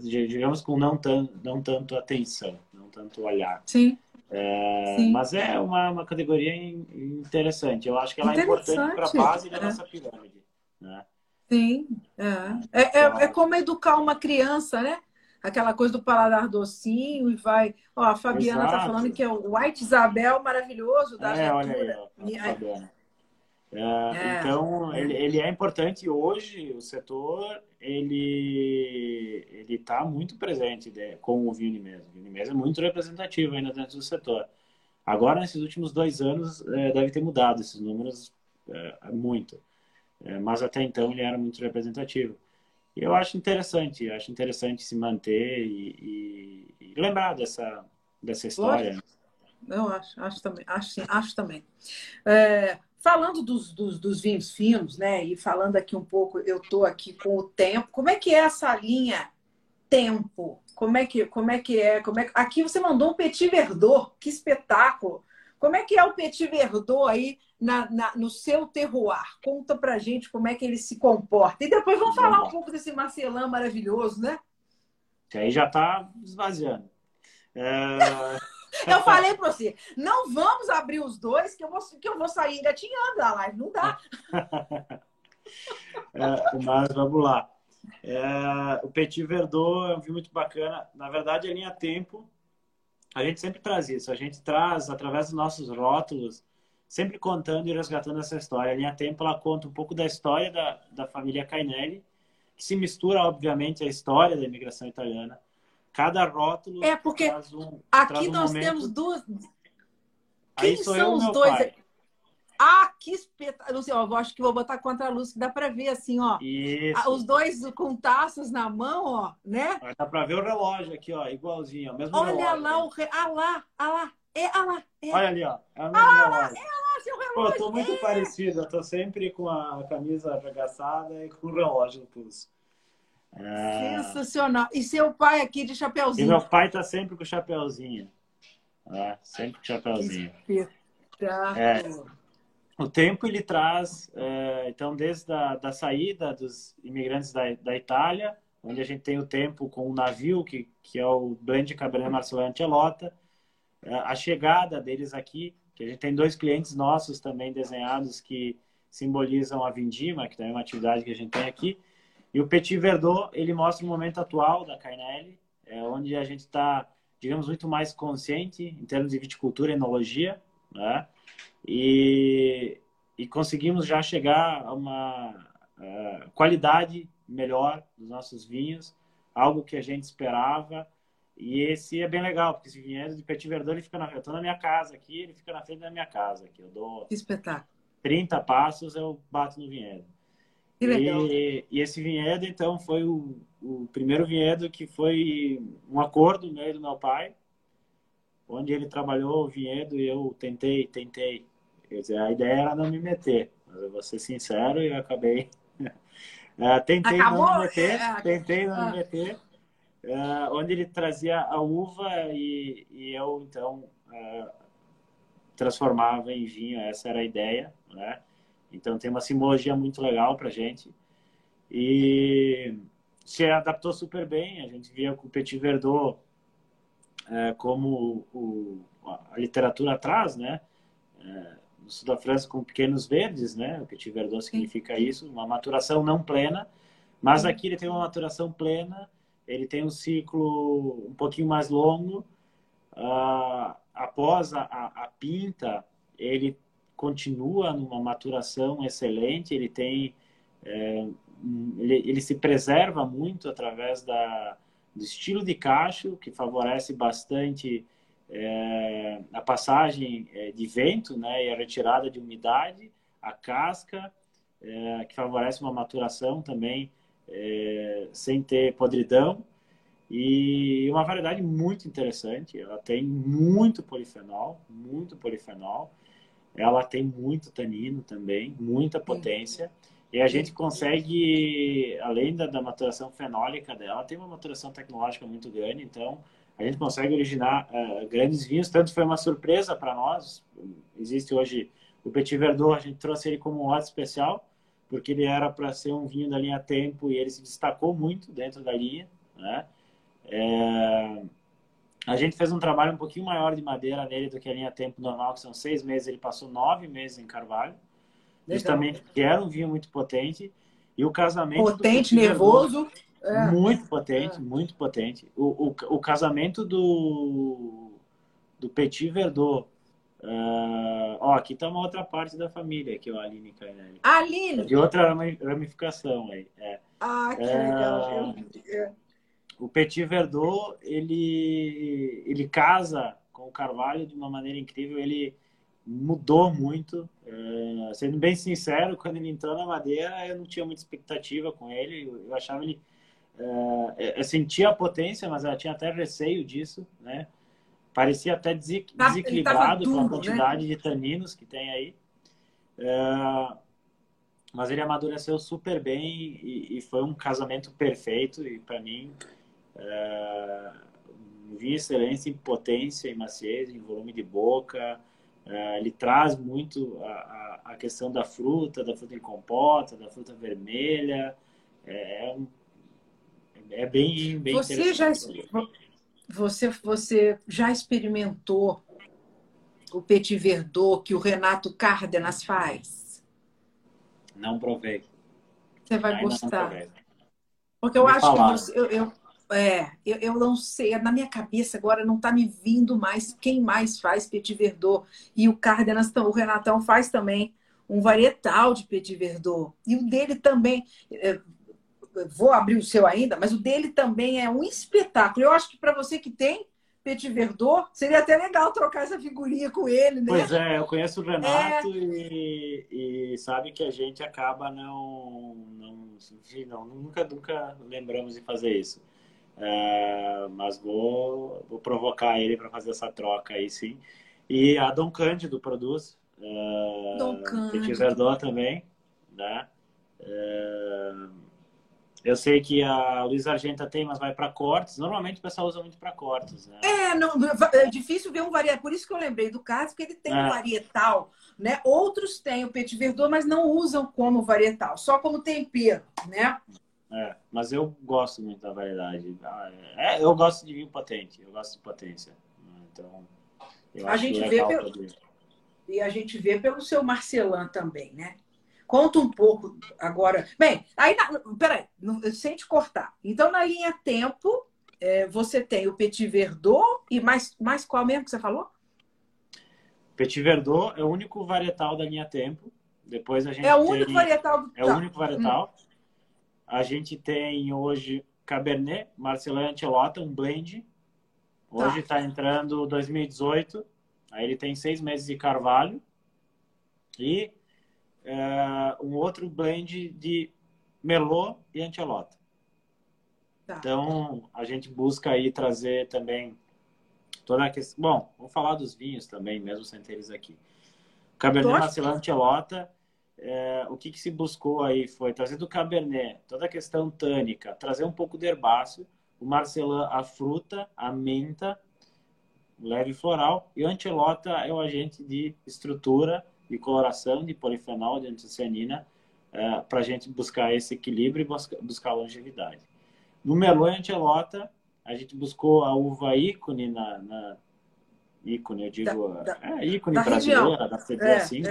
digamos, com não, tan, não tanto atenção, não tanto olhar. Sim. É, Sim. Mas é uma, uma categoria interessante. Eu acho que ela é importante para a base da é. nossa pirâmide. Né? Sim, é. É, é, é como educar uma criança, né? Aquela coisa do paladar docinho e vai. Ó, a Fabiana está falando que é o White Isabel maravilhoso da é, olha aí, Fabiana. É, é. Então, ele, ele é importante hoje, o setor, ele ele está muito presente né, com o Vini mesmo. O Vini mesmo é muito representativo ainda dentro do setor. Agora, nesses últimos dois anos, é, deve ter mudado esses números é, muito. É, mas até então ele era muito representativo eu acho interessante, acho interessante se manter e, e, e lembrar dessa, dessa história. Lógico. Eu acho, acho também, acho, acho também. É, falando dos, dos, dos, vinhos finos, né? E falando aqui um pouco, eu estou aqui com o tempo. Como é que é essa linha tempo? Como é que, como é que é? Como é, aqui você mandou um Petit Verdot, que espetáculo! Como é que é o Petit Verdot aí na, na, no seu terroir? Conta pra gente como é que ele se comporta. E depois vamos falar um pouco desse Marcelão maravilhoso, né? Que aí já está esvaziando. É... eu falei para você, não vamos abrir os dois, que eu vou, que eu vou sair engatinhando da live. Não dá. é, mas vamos lá. É, o Petit Verdot é um vinho muito bacana. Na verdade, a linha Tempo a gente sempre traz isso. A gente traz, através dos nossos rótulos, sempre contando e resgatando essa história. A linha Tempo, ela conta um pouco da história da, da família Cainelli, que se mistura, obviamente, à história da imigração italiana. Cada rótulo é porque um, aqui um nós momento... temos duas. Quem são os dois? Pai. Ah, que espetáculo. Sei, ó, eu acho que vou botar contra a luz, que dá para ver assim, ó. Isso. Os dois com taças na mão, ó, né? Dá para ver o relógio aqui, ó, igualzinho, ó, mesmo Olha relógio, lá, o re... ah lá, ah lá, é, ah lá. É. Olha ali, ó, é ah, relógio. É lá, seu relógio. Pô, eu tô muito é. parecido, eu tô sempre com a camisa arregaçada e com o relógio no pulso. É... Sensacional. E seu pai aqui de chapeuzinho? E meu pai tá sempre com o chapeuzinho. É, sempre com o chapeuzinho. Que espetáculo. É o tempo ele traz, é, então, desde a da saída dos imigrantes da, da Itália, onde a gente tem o tempo com o navio, que, que é o Blend Cabernet Marcello Antelota, é, a chegada deles aqui, que a gente tem dois clientes nossos também desenhados que simbolizam a vindima, que também é uma atividade que a gente tem aqui, e o Petit Verdot, ele mostra o momento atual da Cainelli, é, onde a gente está, digamos, muito mais consciente em termos de viticultura e enologia, né? E, e conseguimos já chegar a uma uh, qualidade melhor dos nossos vinhos, algo que a gente esperava. E esse é bem legal, porque esse vinhedo de Petit Verdot, ele fica na, eu tô na minha casa aqui, ele fica na frente da minha casa aqui. Eu dou que espetáculo. 30 passos, eu bato no vinhedo. Que legal. E, e esse vinhedo, então, foi o, o primeiro vinhedo que foi um acordo meio do meu pai, onde ele trabalhou o vinhedo e eu tentei, tentei. Quer dizer, a ideia era não me meter, mas eu vou ser sincero e eu acabei. uh, tentei não me meter, é, tentei não ah. me meter, uh, onde ele trazia a uva e, e eu, então, uh, transformava em vinho, essa era a ideia, né? Então tem uma simbologia muito legal para gente e se adaptou super bem. A gente via com o Petit Verdot é, como o, a literatura traz, né? É, no sul da França com pequenos verdes, né? O Petit Verdot significa isso, uma maturação não plena, mas aqui ele tem uma maturação plena, ele tem um ciclo um pouquinho mais longo. Ah, após a, a, a, pinta, ele continua numa maturação excelente, ele tem é, ele, ele se preserva muito através da, do estilo de cacho, que favorece bastante é, a passagem é, de vento né, e a retirada de umidade, a casca, é, que favorece uma maturação também é, sem ter podridão. E uma variedade muito interessante, ela tem muito polifenol, muito polifenol, ela tem muito tanino também, muita potência. E a gente consegue, além da, da, maturação fenólica dela, tem uma maturação tecnológica muito grande, então a gente consegue originar uh, grandes vinhos. Tanto foi uma surpresa para nós. Existe hoje o Petit Verdot, a gente trouxe ele como um lote especial, porque ele era para ser um vinho da linha Tempo e ele se destacou muito dentro da linha. Né? É... A gente fez um trabalho um pouquinho maior de madeira nele do que a linha Tempo normal, que são seis meses. Ele passou nove meses em carvalho justamente porque era um vinho muito potente. E o casamento. Potente, nervoso. É. Muito potente, é. muito potente. O, o, o, casamento do, do Petit Verdot. Uh, ó, aqui tá uma outra parte da família, aqui, ó, a Aline Cainelli. Aline! De outra ramificação aí. É. Ah, que legal. É. O Petit Verdot, ele, ele casa com o Carvalho de uma maneira incrível. Ele, mudou muito. É, sendo bem sincero, quando ele entrou na Madeira, eu não tinha muita expectativa com ele. Eu, eu achava ele. É, eu sentia a potência, mas eu tinha até receio disso, né? Parecia até desequilibrado com a né? quantidade né? de taninos que tem aí. É, mas ele amadureceu super bem e, foi um casamento perfeito. E para mim, é, vi excelência em potência, em maciez, em volume de boca, É, ele traz muito a, a, questão da fruta, da fruta em compota, da fruta vermelha. É, é, é bem, bem você já você você já experimentou o petit verdot que o Renato Cárdenas faz? Não provei. Você vai Ainda gostar. Porque eu acho que você, eu, eu, é, eu, eu não sei, na minha cabeça agora não está me vindo mais quem mais faz Petit Verdot. E o Cárdenas, o Renatão faz também um varietal de Petit Verdot. E o dele também, é, vou abrir o seu ainda, mas o dele também é um espetáculo. Eu acho que para você que tem Petit Verdot, seria até legal trocar essa figurinha com ele, né? Pois é, eu conheço o Renato é... e, e, sabe que a gente acaba não, não, enfim, não, nunca, nunca lembramos de fazer isso. É, mas vou, vou provocar ele para fazer essa troca aí, sim. E a Dom Cândido produz. É, Dom Cândido. Petit Verdot também, né? É, eu sei que a Luiz Argenta tem, mas vai para cortes. Normalmente o pessoal usa muito para cortes, né? É, não, é difícil ver um varietal. Por isso que eu lembrei do caso, que ele tem é. um varietal, né? Outros têm o petit verdot, mas não usam como varietal, só como tempero, né? É, mas eu gosto muito da variedade. Ah, é, eu gosto de vinho potente, eu gosto de potência. Então, a gente vê pelo... E a gente vê pelo seu Marcelan também, né? Conta um pouco agora. Bem, aí, na... peraí, sem te cortar. Então, na linha tempo, é, você tem o Petit Verdot e mais, mais qual mesmo que você falou? Petit Verdot é o único varietal da linha tempo. Depois a gente é o único tem... varietal do... É o tá. único varietal. Hum. A gente tem hoje Cabernet, Marcelin Antelota, um blend. Hoje está tá entrando 2018. Aí ele tem seis meses de carvalho. E é, um outro blend de Merlot e Antelota. Tá. Então, a gente busca aí trazer também toda a questão... Bom, vou falar dos vinhos também, mesmo sem ter eles aqui. Cabernet Marcelin Antelota é, o que, que, se buscou aí foi trazer do Cabernet toda a questão tânica, trazer um pouco de herbáceo, o Marcelin a fruta, a menta, leve floral, e o Antelota é o agente de estrutura, de coloração, de polifenol, de antocianina, é, para a gente buscar esse equilíbrio e buscar, buscar longevidade. No Merlot e Antelota, a gente buscou a uva ícone na, na ícone, eu digo, da, da, é, ícone da brasileira, da CD é, assim,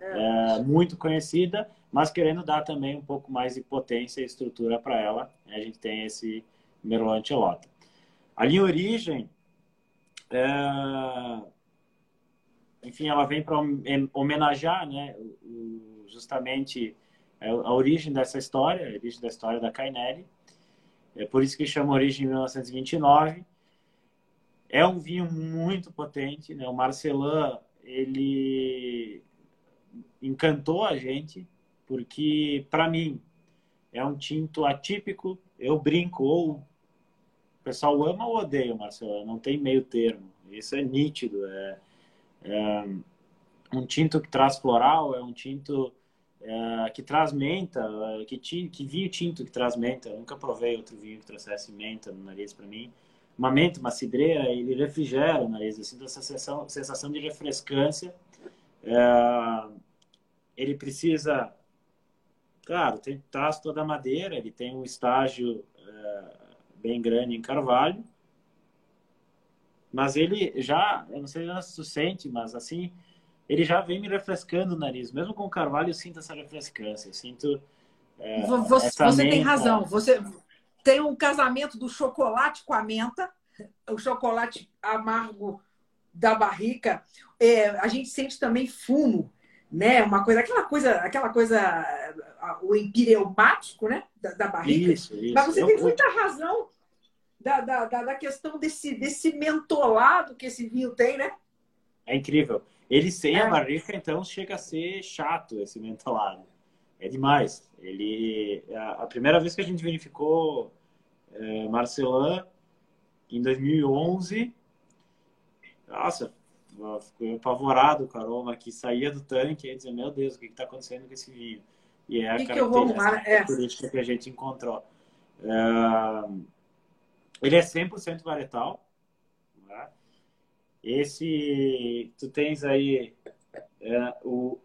é, muito conhecida, mas querendo dar também um pouco mais de potência e estrutura para ela. A gente tem esse Merlot Antelota. A linha Origem, é, enfim, ela vem para homenagear né, justamente é, a origem dessa história, a origem da história da Cainelli. É por isso que chama Origem 1929. É um vinho muito potente, né? O Marcelin, ele encantou a gente, porque para mim é um tinto atípico. Eu brinco, ou o pessoal ama ou odeia, Marcelo, não tem meio termo. Isso é nítido. É um tinto que traz floral, é um tinto é, que traz menta, que, que vinho tinto que traz menta. Eu nunca provei outro vinho que trouxesse menta no nariz para mim. Uma menta, uma cidreira, ele refrigera o nariz. Eu sinto essa sensação, sensação de refrescância. É, ele precisa, claro, tem traz toda a madeira, ele tem um estágio é, bem grande em carvalho, mas ele já, eu não sei se tu sente, mas assim, ele já vem me refrescando o nariz. Mesmo com o carvalho, eu sinto essa refrescância, eu sinto. É, você, você tem razão. Você tem um casamento do chocolate com a menta, o chocolate amargo da barrica. É, a gente sente também fumo né? Uma coisa, aquela coisa, aquela coisa, o empireumático, né? Da, da barriga. Isso, isso. Mas você eu, tem muita razão da, da, da, questão desse, desse mentolado que esse vinho tem, né? É incrível. Ele sem é. a barrica, então, chega a ser chato esse mentolado. É demais. Ele, a, a primeira vez que a gente verificou é, Marcelin em 2011, nossa, fiquei apavorado com o aroma que saía do tanque e dizia, meu Deus, o que está acontecendo com esse vinho? E é a que característica é. que a gente encontrou. É... Ele é 100% varietal. Né? Esse, tu tens aí é, o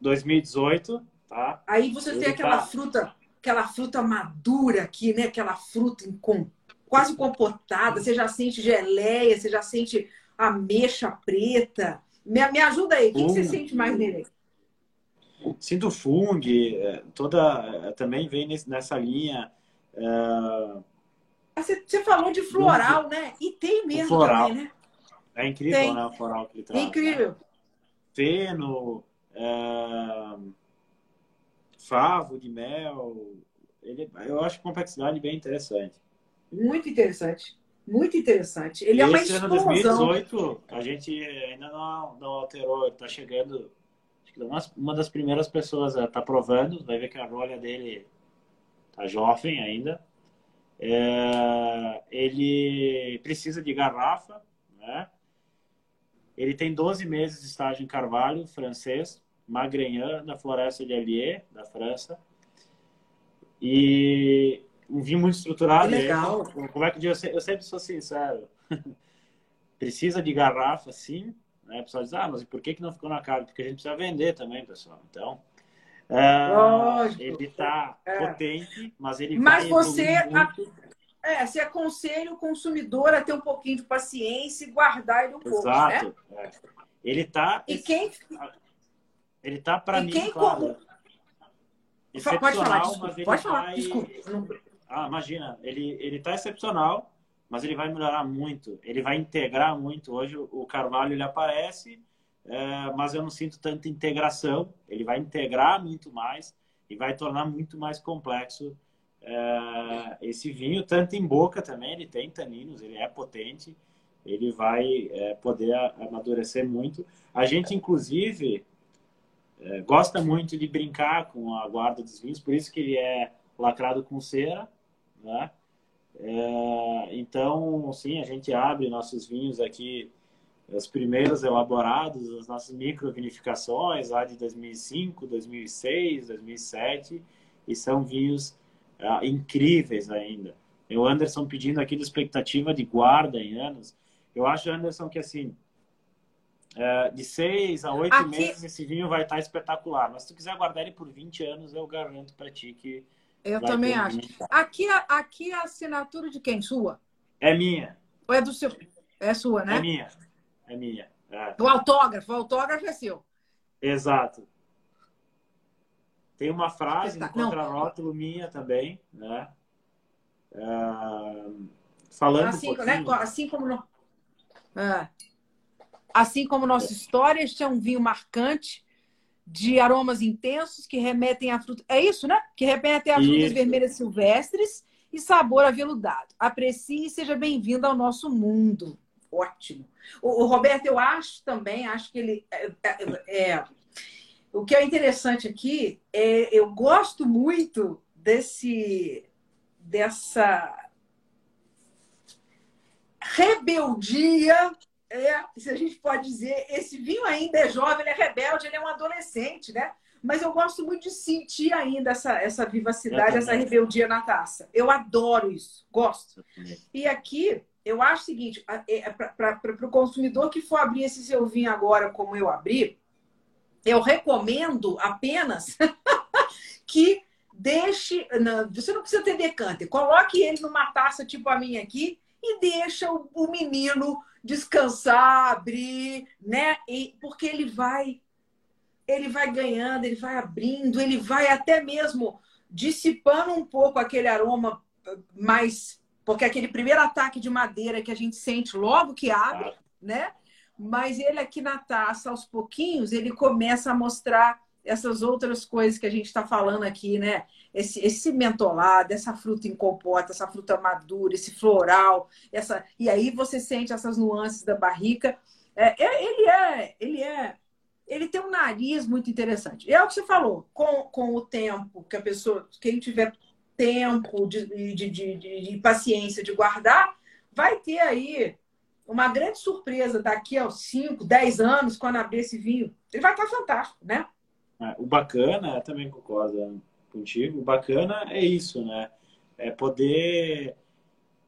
2018, tá? Aí você Ele tem aquela tá... fruta, aquela fruta madura aqui, né? Aquela fruta com, quase compotada. Você já sente geleia, você já sente ameixa preta. Me, me ajuda aí, o que, que, você sente mais nele? Sinto fungo, é, toda também vem nessa linha. É... Você, falou de floral, né? E tem mesmo floral. também, né? É incrível, tem. né? O floral que ele traz. É incrível. Né? Feno, é... favo de mel. Ele, eu acho a complexidade bem interessante. Muito interessante. Muito interessante. Ele é uma esse ano 2018, a gente ainda não, não alterou. Está chegando. Acho que uma, das primeiras pessoas está provando. Vai ver que a rolha dele tá jovem ainda. É, ele precisa de garrafa, né? Ele tem 12 meses de estágio em Carvalho, francês, Magrenhan, da Floresta de Allier, da França. E um vinho muito estruturado. Que legal. como é que eu, digo? eu sempre sou sincero. precisa de garrafa, sim. Né? O pessoal diz, ah, mas por que, que não ficou na casa? Porque a gente precisa vender também, pessoal. Então, uh, ele está é. potente, mas ele mas vai você muito. É, você aconselha o consumidor a ter um pouquinho de paciência e guardar ele um pouco, Exato. Né? É. Ele está... E quem... Ele está, para mim, quem claro, excepcional, pode falar, desculpa, pode falar, vai... desculpa. Ah, imagina, ele ele está excepcional, mas ele vai melhorar muito. Ele vai integrar muito. Hoje o Carvalho ele aparece, é, mas eu não sinto tanta integração. Ele vai integrar muito mais e vai tornar muito mais complexo é, esse vinho, tanto em boca também. Ele tem taninos, ele é potente, ele vai é, poder amadurecer muito. A gente, inclusive, é, gosta muito de brincar com a guarda dos vinhos, por isso que ele é lacrado com cera né? É, então, sim, a gente abre nossos vinhos aqui, os primeiros elaborados, as nossas microvinificações lá de 2005, 2006, 2007, e são vinhos ah, incríveis ainda. O Anderson pedindo aqui de expectativa de guarda em anos. Eu acho, Anderson, que assim, é, de seis a oito aqui... meses esse vinho vai estar espetacular. Mas se tu quiser guardar ele por 20 anos, eu garanto para ti que eu também acho. Aqui, aqui a assinatura de quem? Sua? É minha. Ou é do seu? É sua, né? É minha. É minha. É. O autógrafo. O autógrafo é seu. Exato. Tem uma frase no contrarótulo minha também, né? Uh, falando assim, um né? assim como no... é. assim como nossa história, este é um vinho marcante de aromas intensos que remetem a frutas. É isso, né? Que remetem a frutas isso. vermelhas silvestres e sabor aveludado. Aprecie e seja bem-vindo ao nosso mundo. Ótimo. O, o, Roberto, eu acho também, acho que ele. É, é, é, o que é interessante aqui é eu gosto muito desse dessa rebeldia é, se a gente pode dizer, esse vinho ainda é jovem, ele é rebelde, ele é um adolescente, né? Mas eu gosto muito de sentir ainda essa, essa vivacidade, essa rebeldia na taça. Eu adoro isso, gosto. E aqui, eu acho o seguinte: é, para o consumidor que for abrir esse seu vinho agora, como eu abri, eu recomendo apenas que deixe. Não, você não precisa ter decante, coloque ele numa taça tipo a minha aqui e deixa o, o menino descansar, abrir, né? E, porque ele vai, ele vai ganhando, ele vai abrindo, ele vai até mesmo dissipando um pouco aquele aroma mais. Porque aquele primeiro ataque de madeira que a gente sente logo que abre, né? Mas ele aqui na taça, aos pouquinhos, ele começa a mostrar essas outras coisas que a gente está falando aqui, né? esse, esse mentolado, essa fruta em compota, essa fruta madura, esse floral, essa e aí você sente essas nuances da barrica. É, é, ele é, ele é, ele tem um nariz muito interessante. É o que você falou, com, com o tempo que a pessoa, quem tiver tempo de, de, de, de paciência de guardar, vai ter aí uma grande surpresa daqui aos 5, 10 anos, quando abrir esse vinho. Ele vai estar fantástico, né? É, o bacana, também concordo, contigo. O bacana é isso, né? É poder.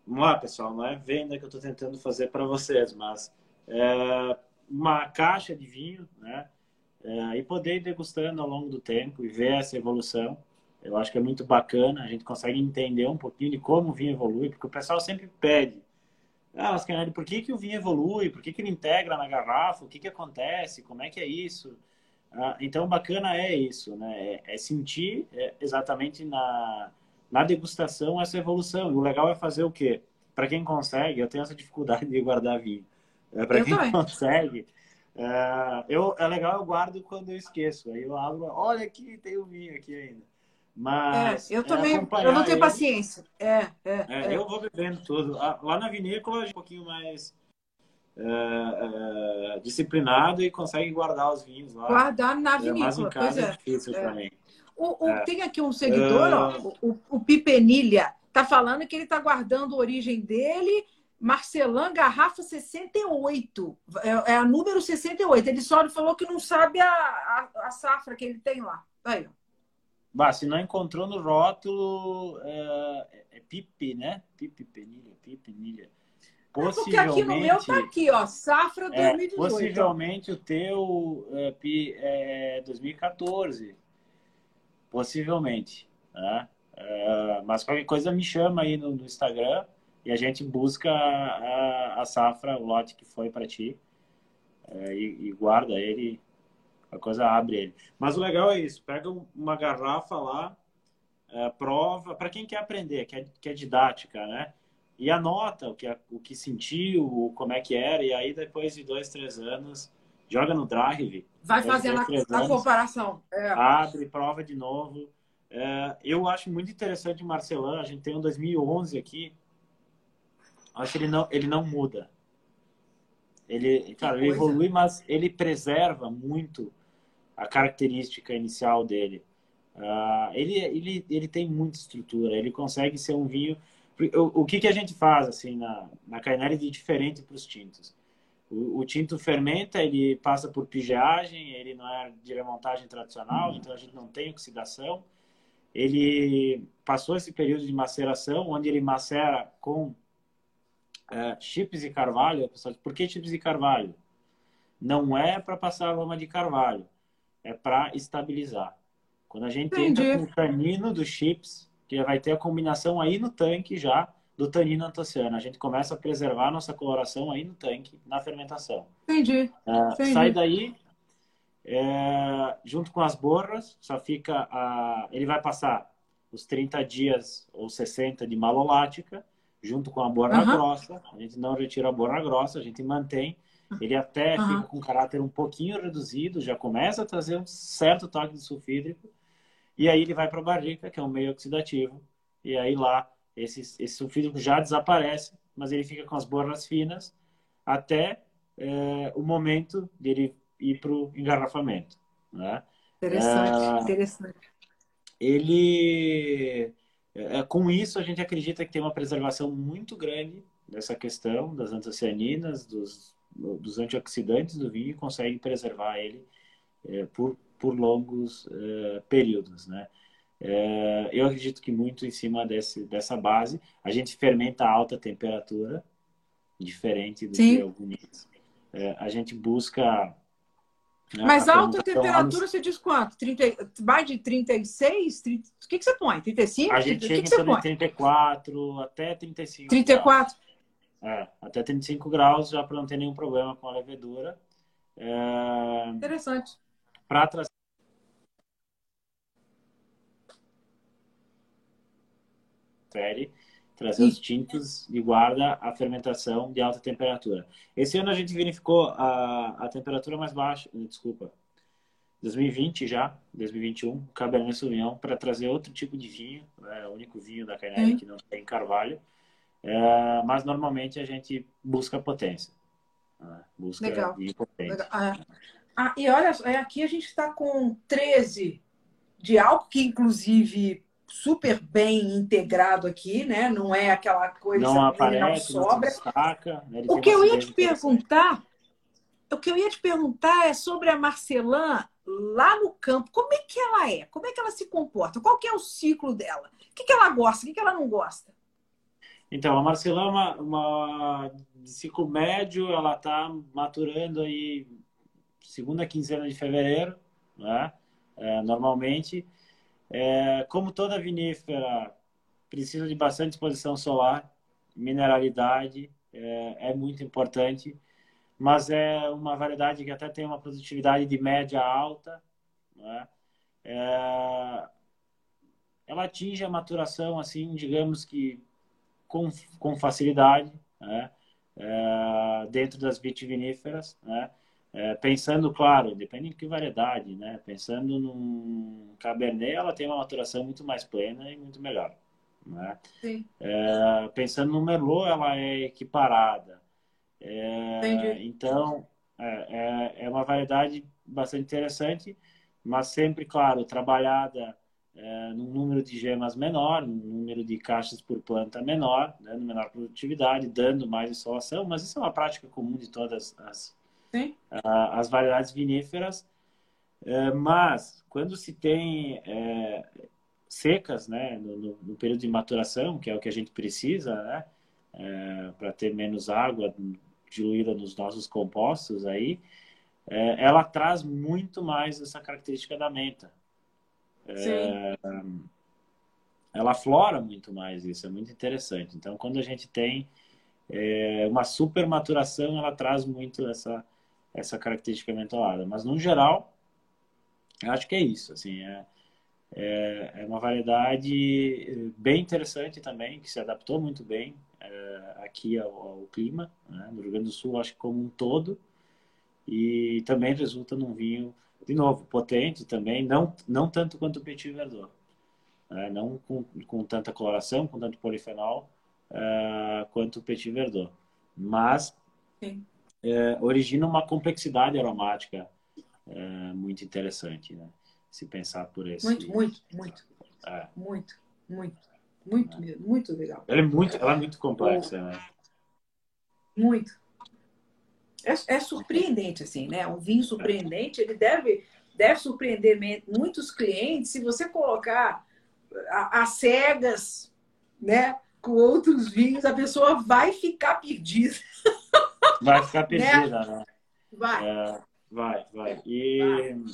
Vamos lá, pessoal, não é venda que eu estou tentando fazer para vocês, mas é, uma caixa de vinho, né? É, e poder ir degustando ao longo do tempo e ver essa evolução. Eu acho que é muito bacana, a gente consegue entender um pouquinho de como o vinho evolui, porque o pessoal sempre pede. Ah, Lascanelli, por que, que o vinho evolui? Por que, que ele integra na garrafa? O que, que acontece? Como é que é isso? Ah, então, bacana é isso, né? É, é sentir é, exatamente na, na degustação essa evolução. E o legal é fazer o quê? Para quem consegue, eu tenho essa dificuldade de guardar vinho. É, para quem também. consegue, é, eu, é legal, eu guardo quando eu esqueço. Aí eu abro, olha aqui, tem o vinho aqui ainda. Mas é, eu também, eu não tenho ele, paciência. É, é, é, é, Eu vou bebendo tudo. Ah, lá na vinícola, um pouquinho mais é, disciplinado e consegue guardar os vinhos lá. Guardar na vinícola, mas é difícil também. O, o Tem aqui um seguidor, ó, o, o Pipenilha, tá falando que ele tá guardando a origem dele Marcelan, garrafa 68. É, é a número 68. Ele só falou que não sabe a, a, a safra que ele tem lá. Aí, ó. Bah, se não encontrou no rótulo, é, é Pipe, né? Pipe, penilha, Pipe, penilha. Possivelmente, é porque aqui no meu tá aqui, ó, safra 2018. É, possivelmente o teu é, é 2014. Possivelmente. Né? É, mas qualquer coisa me chama aí no, no Instagram e a gente busca a, a safra, o lote que foi para ti, é, e, e, guarda ele, a coisa abre ele. Mas o legal é isso, pega uma garrafa lá, é, prova, para quem quer aprender, que é, que é didática, né? E anota o que, o que sentiu, como é que era, e aí depois de dois, três anos, joga no drive. Vai fazendo a, comparação. É. Abre, prova de novo. É, eu acho muito interessante o a gente tem um 2011 aqui, acho que ele não, ele não muda. Ele, cara, ele evolui, mas ele preserva muito a característica inicial dele. Uh, ele, ele, ele tem muita estrutura, ele consegue ser um vinho. O, o que, que a gente faz assim na, na Cainelli de diferente para os tintos? O, o, tinto fermenta, ele passa por pigeagem, ele não é de remontagem tradicional, uhum. então a gente não tem oxidação. Ele passou esse período de maceração, onde ele macera com é, chips e carvalho, pessoal, por que chips e carvalho? Não é para passar aroma de carvalho, é para estabilizar. Quando a gente Entendi. entra com o tanino dos chips, que vai ter a combinação aí no tanque já do tanino antociano, a gente começa a preservar a nossa coloração aí no tanque, na fermentação. Entendi. É, Entendi. Sai daí, é, junto com as borras, só fica a, ele vai passar os 30 dias ou 60 de malolática, junto com a borra uhum. grossa. A gente não retira a borra grossa, a gente mantém. Ele até uhum. fica com caráter um pouquinho reduzido, já começa a trazer um certo toque de sulfídrico. E aí ele vai para a barrica, que é um meio oxidativo. E aí lá, esse, esse sulfídrico já desaparece, mas ele fica com as borras finas até é, o momento dele ir para o engarrafamento. Né? Interessante, é, interessante. Ele é, com isso, a gente acredita que tem uma preservação muito grande dessa questão das antocianinas, dos, dos antioxidantes do vinho e consegue preservar ele é, por, por longos é, períodos, né? É, eu acredito que muito em cima desse, dessa base, a gente fermenta a alta temperatura, diferente do Sim. que alguns. É, a gente busca? Mas a alta temperatura você diz quanto? 30, mais de 36? 30, o que, que você põe? 35? A gente chega que que em 34 até 35. 34? Graus. É, até 35 graus já para não ter nenhum problema com a levedura. É... Interessante. Para trazer trazer os tintos e guarda a fermentação de alta temperatura. Esse ano a gente verificou a, a temperatura mais baixa, desculpa, 2020 já, 2021, Cabernet Sauvignon, para trazer outro tipo de vinho, é o único vinho da Cainelli que não tem carvalho, é, mas normalmente a gente busca potência. Né? Busca Legal. potente. Legal. Ah, ah, e olha, aqui a gente está com 13 de álcool, que inclusive super bem integrado aqui, né? Não é aquela coisa não aparece, não sobra. Não destaca, né? O que eu ia te perguntar, o que eu ia te perguntar é sobre a Marcelã lá no campo. Como é que ela é? Como é que ela se comporta? Qual que é o ciclo dela? O que, que ela gosta? O que, que ela não gosta? Então, a Marcelã é uma, uma de ciclo médio, ela está maturando aí segunda quinzena de fevereiro, né? É, normalmente. É, como toda vinífera, precisa de bastante exposição solar, mineralidade, é, é, muito importante, mas é uma variedade que até tem uma produtividade de média alta, né? É, ela atinge a maturação, assim, digamos que com, com facilidade, né? É, dentro das vitiviníferas, né? É, pensando, claro, depende de que variedade, né? Pensando num Cabernet, ela tem uma maturação muito mais plena e muito melhor, né? É, pensando no Merlot, ela é equiparada. É, então, é, é, é uma variedade bastante interessante, mas sempre, claro, trabalhada é, num número de gemas menor, num número de caixas por planta menor, dando né, menor produtividade, dando mais insolação, mas isso é uma prática comum de todas as, a, as variedades viníferas. É, mas, quando se tem é, secas, né, no, no, período de maturação, que é o que a gente precisa, né, é, para ter menos água diluída nos nossos compostos aí, é, ela traz muito mais essa característica da menta. É, ela flora muito mais isso, é muito interessante. Então, quando a gente tem uma super maturação, ela traz muito essa, essa característica mentolada. Mas, no geral, eu acho que é isso. Assim, é, é, é uma variedade bem interessante também, que se adaptou muito bem é, aqui ao, ao clima, né? no Rio Grande do Sul, acho que como um todo. E também resulta num vinho de novo, potente também, não, não tanto quanto o Petit Verdot. Né? Não com, com tanta coloração, com tanto polifenol, uh, quanto o Petit Verdot. Mas uh, origina uma complexidade aromática uh, muito interessante, né? Se pensar por esse... Muito, muito, muito. É. Muito, muito. Muito, é. muito legal. Ela é muito, ela é muito complexa, né? Muito é, é, surpreendente, assim, né? Um vinho surpreendente, ele deve, deve surpreender muitos clientes se você colocar as cegas, né? Com outros vinhos, a pessoa vai ficar perdida. Vai ficar perdida, né? né? Vai. É, vai, vai. E, vai.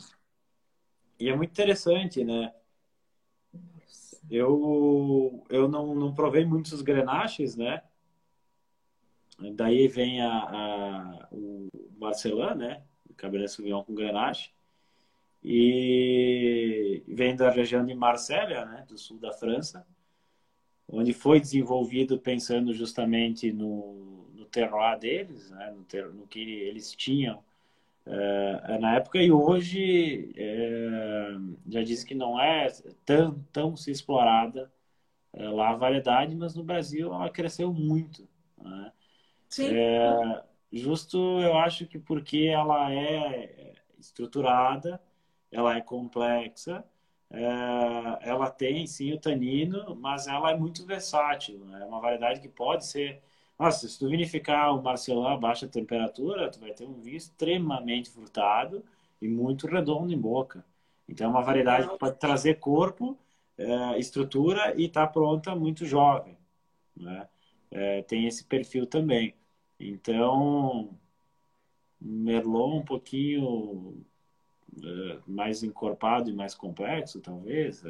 e é muito interessante, né? Eu, eu não, não provei muitos grenaches, né? Daí vem a, a, o Barcelona, né? O Cabernet Sauvignon com Grenache. E vem da região de Marselha, né? Do sul da França, onde foi desenvolvido pensando justamente no terroir deles, né? No, ter, no que eles tinham é, na época e hoje é, já disse que não é tão, tão se explorada é, lá a variedade, mas no Brasil ela cresceu muito. Né? Sim. É, justo, eu acho que porque ela é estruturada, ela é complexa, ela tem sim o tanino, mas ela é muito versátil. Né? É uma variedade que pode ser. Nossa, se tu vinificar o Marcelin a baixa temperatura, tu vai ter um vinho extremamente frutado e muito redondo em boca. Então, é uma variedade que pode trazer corpo, é, estrutura e está pronta muito jovem. Né? É, tem esse perfil também. Então, Merlot um pouquinho é, mais encorpado e mais complexo, talvez.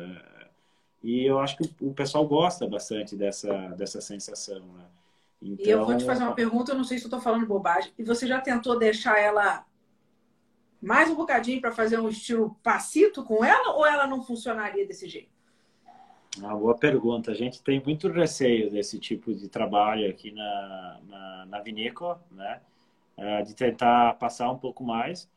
E eu acho que o pessoal gosta bastante dessa, dessa sensação, né? Então, e eu vou te fazer uma pergunta, eu não sei se eu estou falando bobagem. E você já tentou deixar ela mais um bocadinho para fazer um estilo passito com ela ou ela não funcionaria desse jeito? Uma boa pergunta. A gente tem muito receio desse tipo de trabalho aqui na, na, na vinícola, né? É, de tentar passar um pouco mais,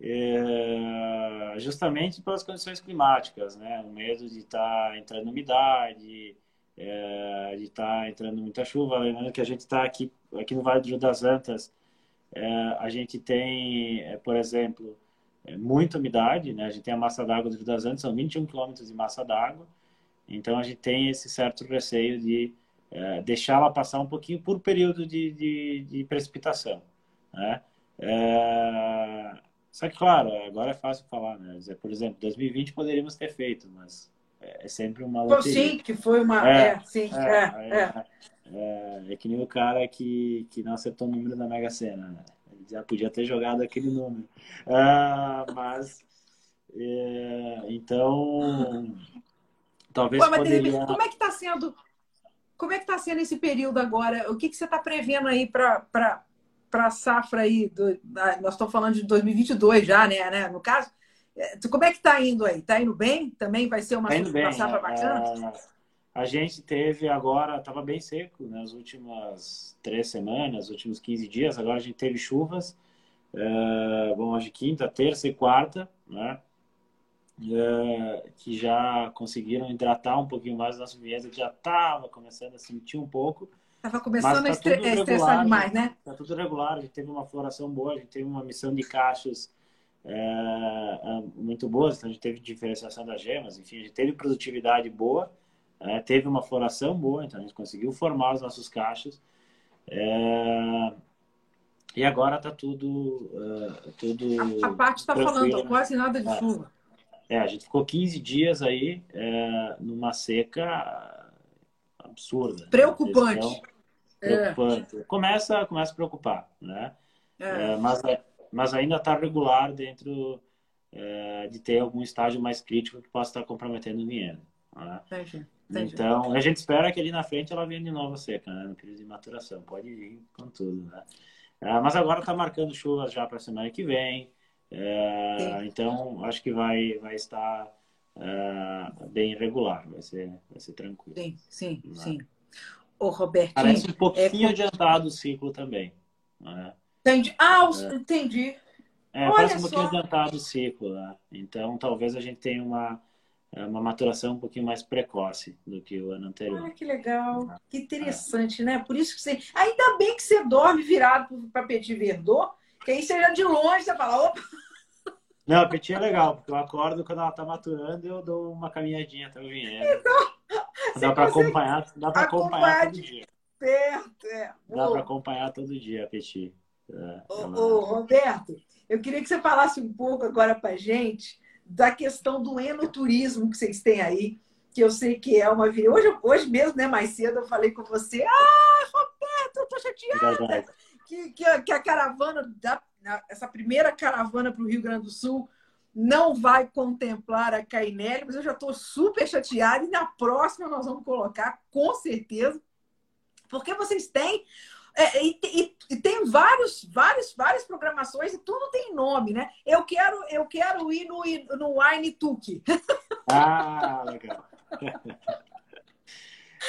é, justamente pelas condições climáticas, né? O medo de estar tá entrando umidade, é, de estar tá entrando muita chuva. Lembrando que a gente está aqui, aqui no Vale do Rio das Antas, é, a gente tem, é, por exemplo, é, muita umidade, né? A gente tem a massa d'água do Rio das Antas, são 21 quilômetros de massa d'água, então a gente tem esse certo receio de é, deixá-la passar um pouquinho por período de, de, de precipitação. Né? É... Só que, claro, agora é fácil falar. Né? Por exemplo, 2020 poderíamos ter feito, mas é sempre uma loteria. Sim, que foi uma. É, é sim, é, é, é, é, que nem o cara que, que não acertou o número da Mega Sena. Né? Ele já podia ter jogado aquele número. Ah, mas. então. Talvez Pô, poderia... Como é que está sendo. Como é que está sendo esse período agora? O que, que você está prevendo aí para a safra aí? Do, nós estamos falando de 2022 já, né? né? No caso, é, como é que está indo aí? Está indo bem? Também vai ser uma, tá safra bacana? A, a gente teve agora, estava bem seco nas últimas três semanas, últimos 15 dias. Agora a gente teve chuvas. Uh, bom, hoje quinta, terça e quarta, né? Uh, que já conseguiram hidratar um pouquinho mais o nosso vinhedo, que já estava começando a sentir um pouco. Estava começando tá a estressar demais, né? Está tudo regular, a gente teve uma floração boa, a gente teve uma missão de cachos é, é, muito boas, então a gente teve diferenciação das gemas, enfim, a gente teve produtividade boa, é, teve uma floração boa, então a gente conseguiu formar os nossos cachos. É, e agora está tudo, uh, tudo. A, a parte está falando quase nada de chuva. É, a gente ficou 15 dias aí é, numa seca absurda. Preocupante. Então, preocupante. Começa, começa a preocupar, né? mas mas ainda está regular dentro é, de ter algum estágio mais crítico que possa estar comprometendo o vinhedo. Né? Entendi, entendi. Então, a gente espera que ali na frente ela venha de novo seca, né? no período de maturação. Pode vir com tudo, né? É, mas agora está marcando chuvas já para a semana que vem. É, então, acho que vai, vai estar bem regular, vai ser, vai ser tranquilo. Sim, sim, né? sim. O Robertinho... Parece um pouquinho é... adiantado o ciclo também. Né? Entendi. Ah, é. entendi. É, parece um pouquinho adiantado o ciclo, né? Então, talvez a gente tenha uma, é, uma maturação um pouquinho mais precoce do que o ano anterior. Ah, que legal. Que interessante, é. né? Por isso que você... Ainda bem que você dorme virado para Petit Verdot, que aí você já de longe, você fala, opa... Não, a Petit é legal, porque eu acordo quando ela tá maturando e eu dou uma caminhadinha até o vinhedo. Então, dá para acompanhar, dá para acompanhar, todo dia. Perto, é. Dá para acompanhar todo dia Petit. É, ô, ô, Roberto, eu queria que você falasse um pouco agora para gente da questão do enoturismo que vocês têm aí, que eu sei que é uma hoje Hoje mesmo, né, mais cedo, eu falei com você, ah, Roberto, eu tô chateada que, que, a, que a caravana, da, essa primeira caravana para o Rio Grande do Sul não vai contemplar a Cainelli, mas eu já estou super chateada e na próxima nós vamos colocar, com certeza, porque vocês têm é, e, e, e, tem vários, vários, várias programações e tudo tem nome, né? Eu quero, eu quero ir no, no Wine Tuque. Ah, legal.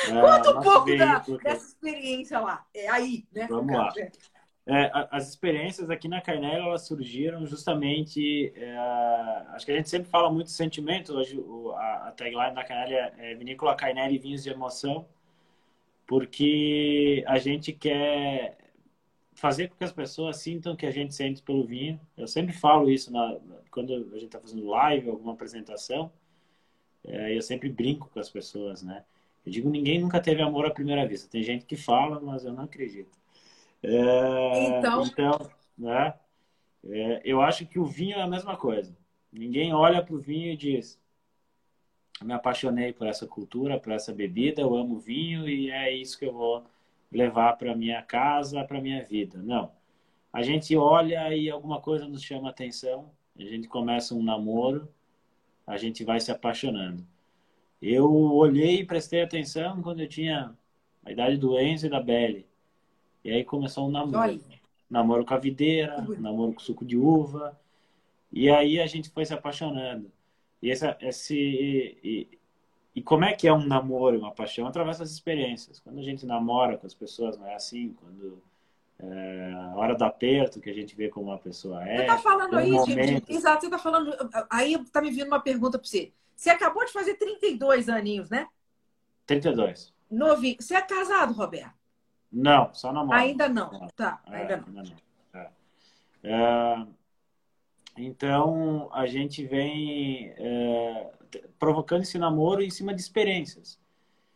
Conta um pouco da, dessa experiência lá. É aí, né? Vamos lá. É, as experiências aqui na Carnela elas surgiram justamente. É, acho que a gente sempre fala muito sentimento. Hoje a, a tagline da Carnela é, é Vinícola Carnela e Vinhos de Emoção porque a gente quer fazer com que as pessoas sintam que a gente sente pelo vinho. Eu sempre falo isso na, quando a gente está fazendo live, alguma apresentação, é, eu sempre brinco com as pessoas, né? Eu digo, ninguém nunca teve amor à primeira vista. Tem gente que fala, mas eu não acredito. É, então, então né? É, eu acho que o vinho é a mesma coisa. Ninguém olha para o vinho e diz, me apaixonei por essa cultura, por essa bebida, eu amo vinho e é isso que eu vou levar para minha casa, para minha vida. Não. A gente olha e alguma coisa nos chama atenção, a gente começa um namoro, a gente vai se apaixonando. Eu olhei e prestei atenção quando eu tinha a idade do Enzo e da Belle. E aí começou um namoro. Olha. Namoro com a videira, namoro com suco de uva. E aí a gente foi se apaixonando. E, essa, esse, e, e como é que é um namoro, uma paixão? Através das experiências. Quando a gente namora com as pessoas, não é assim? Quando é, a hora do aperto, que a gente vê como uma pessoa é. Você está falando aí, momento... de, exato, você está falando. Aí está me vindo uma pergunta para você. Você acabou de fazer 32 aninhos, né? 32. Novinho. Você é casado, Roberto? Não, só namoro. Ainda não. Tá, é, ainda não. Ainda não. É. É, então, a gente vem é, provocando esse namoro em cima de experiências.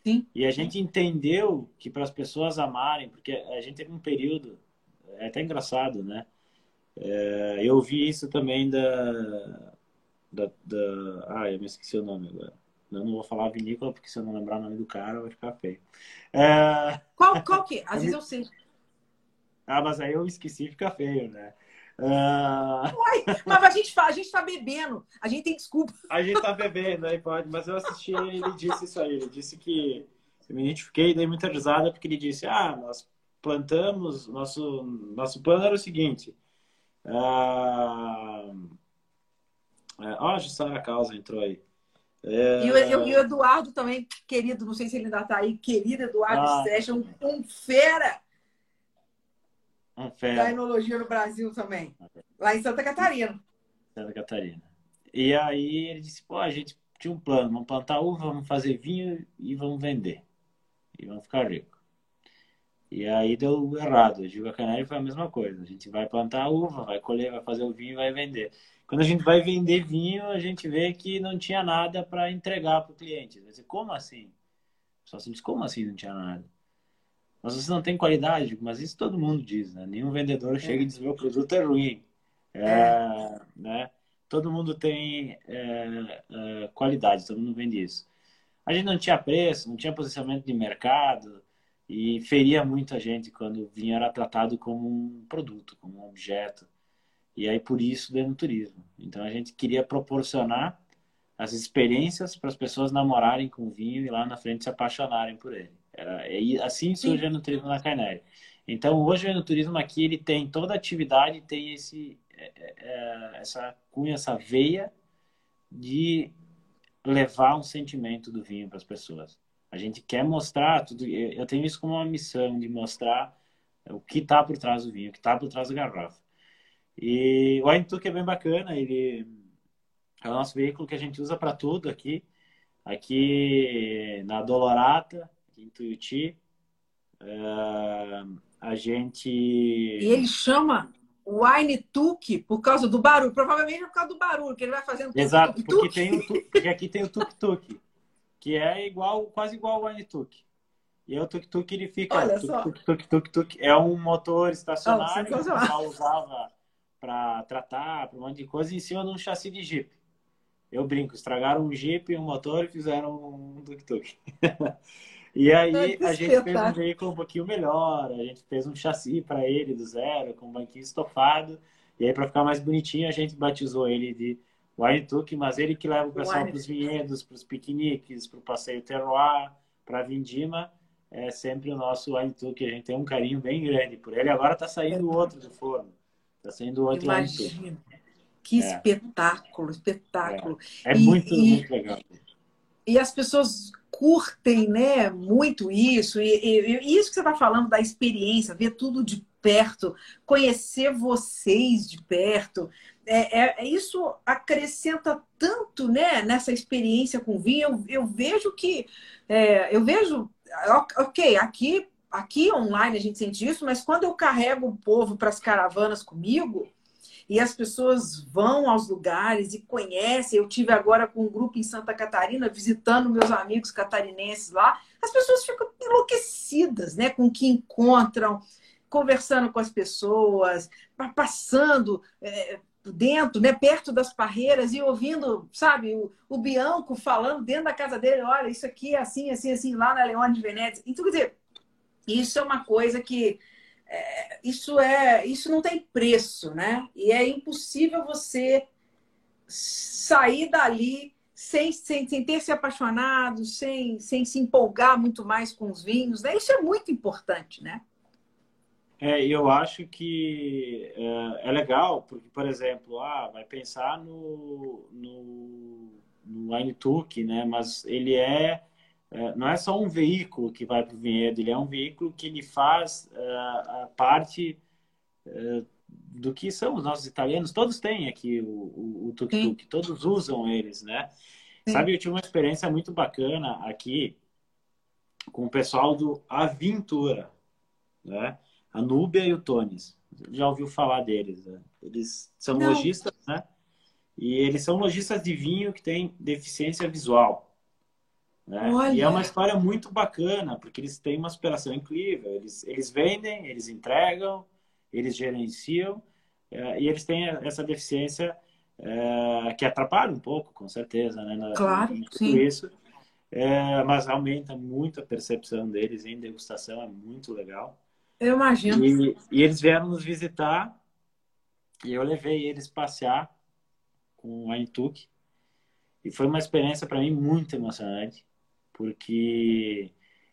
Sim. E a gente entendeu que para as pessoas amarem, porque a gente teve um período, é até engraçado, né? É, eu vi isso também da, da, da. Ah, eu me esqueci o nome agora. Eu não vou falar vinícola, porque se eu não lembrar o nome do cara, vai ficar feio. É... Qual, qual que? Às vezes eu sei. Ah, mas aí eu esqueci, fica feio, né? Uh... Uai, mas a gente, a gente tá bebendo, a gente tem desculpa. A gente tá bebendo, aí pode, mas eu assisti ele disse isso aí, ele disse que eu me identifiquei e dei muita risada porque ele disse, ah, nós plantamos, nosso, nosso plano era o seguinte, ah, é, ó, a Jussara Causa entrou aí. É... E, o, e, o, Eduardo também, querido, não sei se ele ainda está aí, querido Eduardo ah. Sérgio, um, um fera um da enologia no Brasil também, lá em Santa Catarina. Santa Catarina. E aí ele disse, pô, a gente tinha um plano, vamos plantar uva, vamos fazer vinho e vamos vender. E vamos ficar ricos. E aí deu errado. A Giga Canário foi a mesma coisa. A gente vai plantar uva, vai colher, vai fazer o vinho e vai vender. Quando a gente vai vender vinho, a gente vê que não tinha nada para entregar para o cliente. Você, como assim? Só se diz, como assim não tinha nada? Mas você não tem qualidade? Mas isso todo mundo diz, né? Nenhum vendedor chega e diz, meu produto é ruim. É, é. Né? Todo mundo tem é, é, qualidade, todo mundo vende isso. A gente não tinha preço, não tinha posicionamento de mercado e feria muito a gente quando o vinho era tratado como um produto, como um objeto. E aí por isso deu no turismo. Então a gente queria proporcionar as experiências para as pessoas namorarem com o vinho e lá na frente se apaixonarem por ele. Era, e assim surgiu o turismo na Cainere. Então hoje o turismo aqui ele tem toda a atividade, tem esse é, é, é, essa cunha, essa veia de levar um sentimento do vinho para as pessoas. A gente quer mostrar tudo. Eu tenho isso como uma missão de mostrar o que está por trás do vinho, o que está por trás da garrafa. E o Wine é bem bacana, ele é o nosso veículo que a gente usa para tudo aqui. Aqui na Dolorata, em Tuiuti, uh, a gente. E ele chama Wine Tuk por causa do barulho, provavelmente por causa do barulho que ele vai fazendo. Exato, tuk, porque, tem o, porque aqui tem o Tuk Tuk, que é igual, quase igual ao Wine Tuk. E o Tuk Tuk ele fica. Olha tuk, só. Tuk, tuk, tuk, tuk, é um motor estacionário que o pessoal usava para tratar, para um monte de coisa, em cima de um chassi de Jeep. Eu brinco, estragaram um Jeep, um motor e fizeram um tuk-tuk. e aí a gente fez um veículo um pouquinho melhor, a gente fez um chassi para ele do zero, com um banquinho estofado. E aí, para ficar mais bonitinho, a gente batizou ele de Wine mas ele que leva o pessoal para os vinhedos, para os piqueniques, para o passeio terroir, para a vindima é sempre o nosso Wine. A gente tem um carinho bem grande por ele. Agora está saindo outro do forno. Está sendo outro Imagina. Que é. espetáculo, espetáculo. É, é muito, e, muito legal. E as pessoas curtem né, muito isso. E, e, e isso que você está falando da experiência, ver tudo de perto, conhecer vocês de perto. É, é, é isso acrescenta tanto né, nessa experiência com vinho. Eu, eu vejo que. É, eu vejo. Ok, aqui aqui online a gente sente isso, mas quando eu carrego o povo para as caravanas comigo e as pessoas vão aos lugares e conhecem, eu tive agora com um grupo em Santa Catarina visitando meus amigos catarinenses lá, as pessoas ficam enlouquecidas, né, com o que encontram, conversando com as pessoas, passando é, dentro, né, perto das parreiras e ouvindo, sabe, o, o Bianco falando dentro da casa dele, olha, isso aqui é assim, assim, assim, lá na Leone de Venezia. Então, quer dizer, isso é uma coisa que isso é isso não tem preço, né? E é impossível você sair dali sem, sem, sem ter se apaixonado, sem, sem se empolgar muito mais com os vinhos, né? Isso é muito importante, né? É, eu acho que é, é, legal, porque, por exemplo, ah, vai pensar no, no, no Wine né? Mas ele é, não é só um veículo que vai para o vinhedo, ele é um veículo que ele faz uh, a parte uh, do que são os nossos italianos. Todos têm aqui o tuk-tuk, todos usam eles, né? Sim. Sabe, eu tive uma experiência muito bacana aqui com o pessoal do Aventura, né? A Núbia e o Tones. Já ouviu falar deles, né? Eles são Não. lojistas, né? E eles são lojistas de vinho que têm deficiência visual. Né? E é uma história muito bacana, porque eles têm uma superação incrível. Eles, eles vendem, eles entregam, eles gerenciam, é, e eles têm essa deficiência é, que atrapalha um pouco, com certeza, né? claro, sim. Isso. É, mas aumenta muito a percepção deles em degustação, é muito legal. Eu imagino. E, e eles vieram nos visitar e eu levei eles passear com a Intuque. E foi uma experiência para mim muito emocionante, porque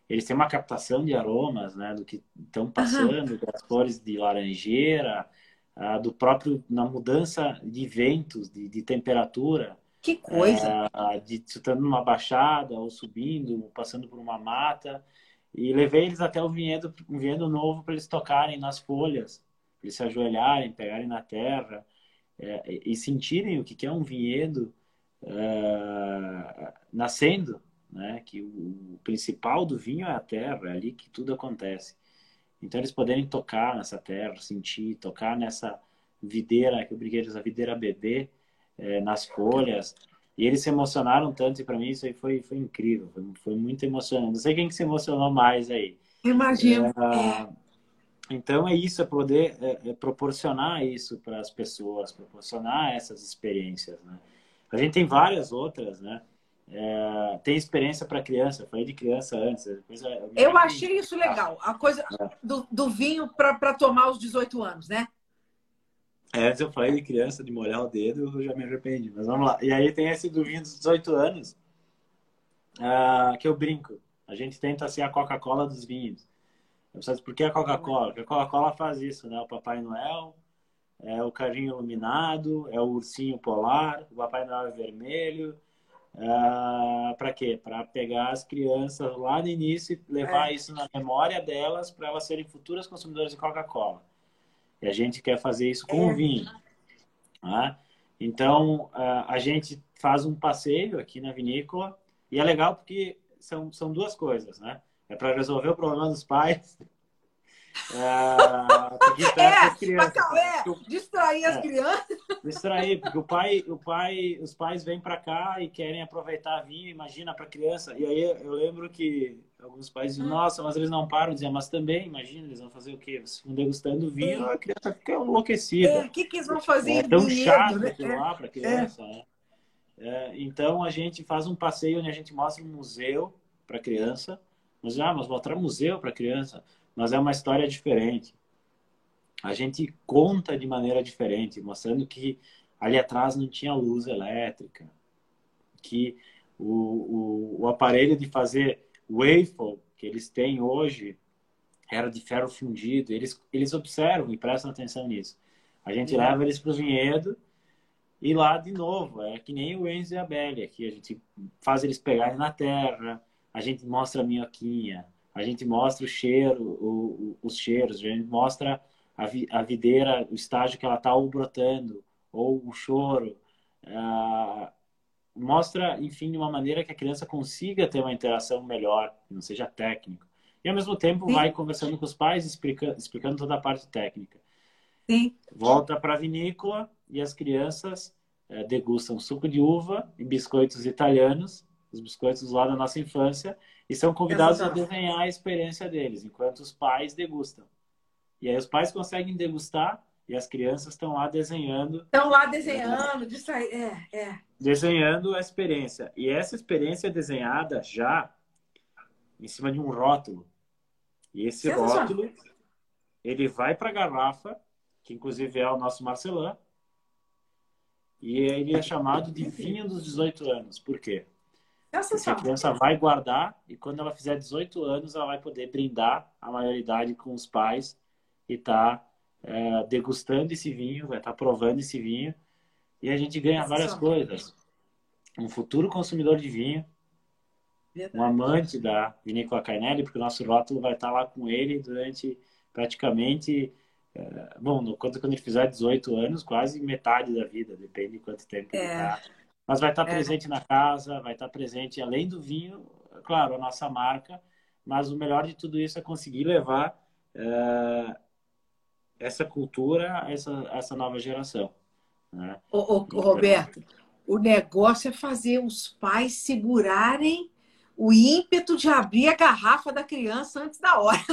eles têm uma captação de aromas, né, do que estão passando, uhum. das flores de laranjeira, do próprio na mudança de ventos, de, de temperatura. Que coisa! Uh, de estando numa baixada ou subindo, passando por uma mata. E levei eles até o vinhedo, um vinhedo novo para eles tocarem nas folhas, eles se ajoelharem, pegarem na terra é, e sentirem o que é um vinhedo uh, nascendo, né? Que o, o principal do vinho é a terra, é ali que tudo acontece. Então eles poderem tocar nessa terra, sentir, tocar nessa videira, que eu brinquei essa videira bebê, é, nas folhas. E eles se emocionaram tanto, e para mim isso aí foi, foi incrível, foi, foi, muito emocionante. Não sei quem que se emocionou mais aí. Imagino. É, então é isso, é poder é, é proporcionar isso para as pessoas, proporcionar essas experiências, né? A gente tem várias outras, né? É, tem experiência para criança, eu falei de criança antes. Depois eu, eu achei isso legal, a coisa é. do, do vinho para tomar os 18 anos, né? É, antes eu falei de criança, de molhar o dedo, eu já me arrependi. Mas vamos lá. E aí tem esse do vinho dos 18 anos, uh, que eu brinco. A gente tenta ser a Coca-Cola dos vinhos. Por que a Coca-Cola? Porque a Coca-Cola faz isso, né? O Papai Noel, é o carrinho iluminado, é o ursinho polar, o Papai Noel é vermelho, Uh, para quê? Para pegar as crianças lá no início e levar é. isso na memória delas para elas serem futuras consumidoras de Coca-Cola. E a gente quer fazer isso com é. o vinho. Né? Então, uh, a gente faz um passeio aqui na vinícola e é legal porque são, são duas coisas, né? É para resolver o problema dos pais é, é, crianças, é, distrair as é, crianças. Distrair, porque o pai, o pai, os pais vêm para cá e querem aproveitar vinho, imagina para criança. E aí eu lembro que alguns pais dizem, hum. nossa, mas eles não param, dizer, mas também, imagina, eles vão fazer o quê? Vocês ficam degustando vinho, é. a criança fica enlouquecida. É, o que, que eles vão fazer? É tão chato né? lá para criança, né? É, então a gente faz um passeio onde a gente mostra um museu para criança. Mas, ah, mas mostrar museu para criança mas é uma história diferente. A gente conta de maneira diferente, mostrando que ali atrás não tinha luz elétrica, que o, o, o aparelho de fazer waffle que eles têm hoje era de ferro fundido. Eles, eles observam e prestam atenção nisso. A gente leva eles para o vinhedo e lá de novo, é que nem o Enzo e a Belly aqui. A gente faz eles pegarem na terra, a gente mostra a minhoquinha, a gente mostra o cheiro, o, o, os cheiros, a gente mostra a, vi, a videira, o estágio que ela está ou brotando, ou o choro. Uh, mostra, enfim, de uma maneira que a criança consiga ter uma interação melhor, que não seja técnico. E ao mesmo tempo Sim. vai conversando com os pais, explicando, explicando toda a parte técnica. Sim. Volta para a vinícola e as crianças é, degustam suco de uva e biscoitos italianos, os biscoitos lá da nossa infância, e são convidados a desenhar a experiência deles, enquanto os pais degustam. E aí os pais conseguem degustar e as crianças estão lá desenhando. Estão lá desenhando, é, é. Desenhando a experiência. E essa experiência é desenhada já em cima de um rótulo. E esse rótulo, ele vai para a garrafa, que inclusive é o nosso Marcelin, e ele é chamado de vinho dos 18 anos. Por quê? Porque a criança vai guardar e quando ela fizer 18 anos, ela vai poder brindar a maioridade com os pais e tá é, degustando esse vinho, vai estar tá provando esse vinho. E a gente ganha várias coisas. Um futuro consumidor de vinho, Verdade. um amante da vinícola Carnelli, porque o nosso rótulo vai estar tá lá com ele durante praticamente, é, bom, quando, quando ele fizer 18 anos, quase metade da vida, depende de quanto tempo é. ele está mas vai estar é. presente na casa, vai estar presente além do vinho, claro, a nossa marca, mas o melhor de tudo isso é conseguir levar é, essa cultura a essa, essa nova geração. Né? Ô, ô, então, Roberto, o negócio é fazer os pais segurarem o ímpeto de abrir a garrafa da criança antes da hora.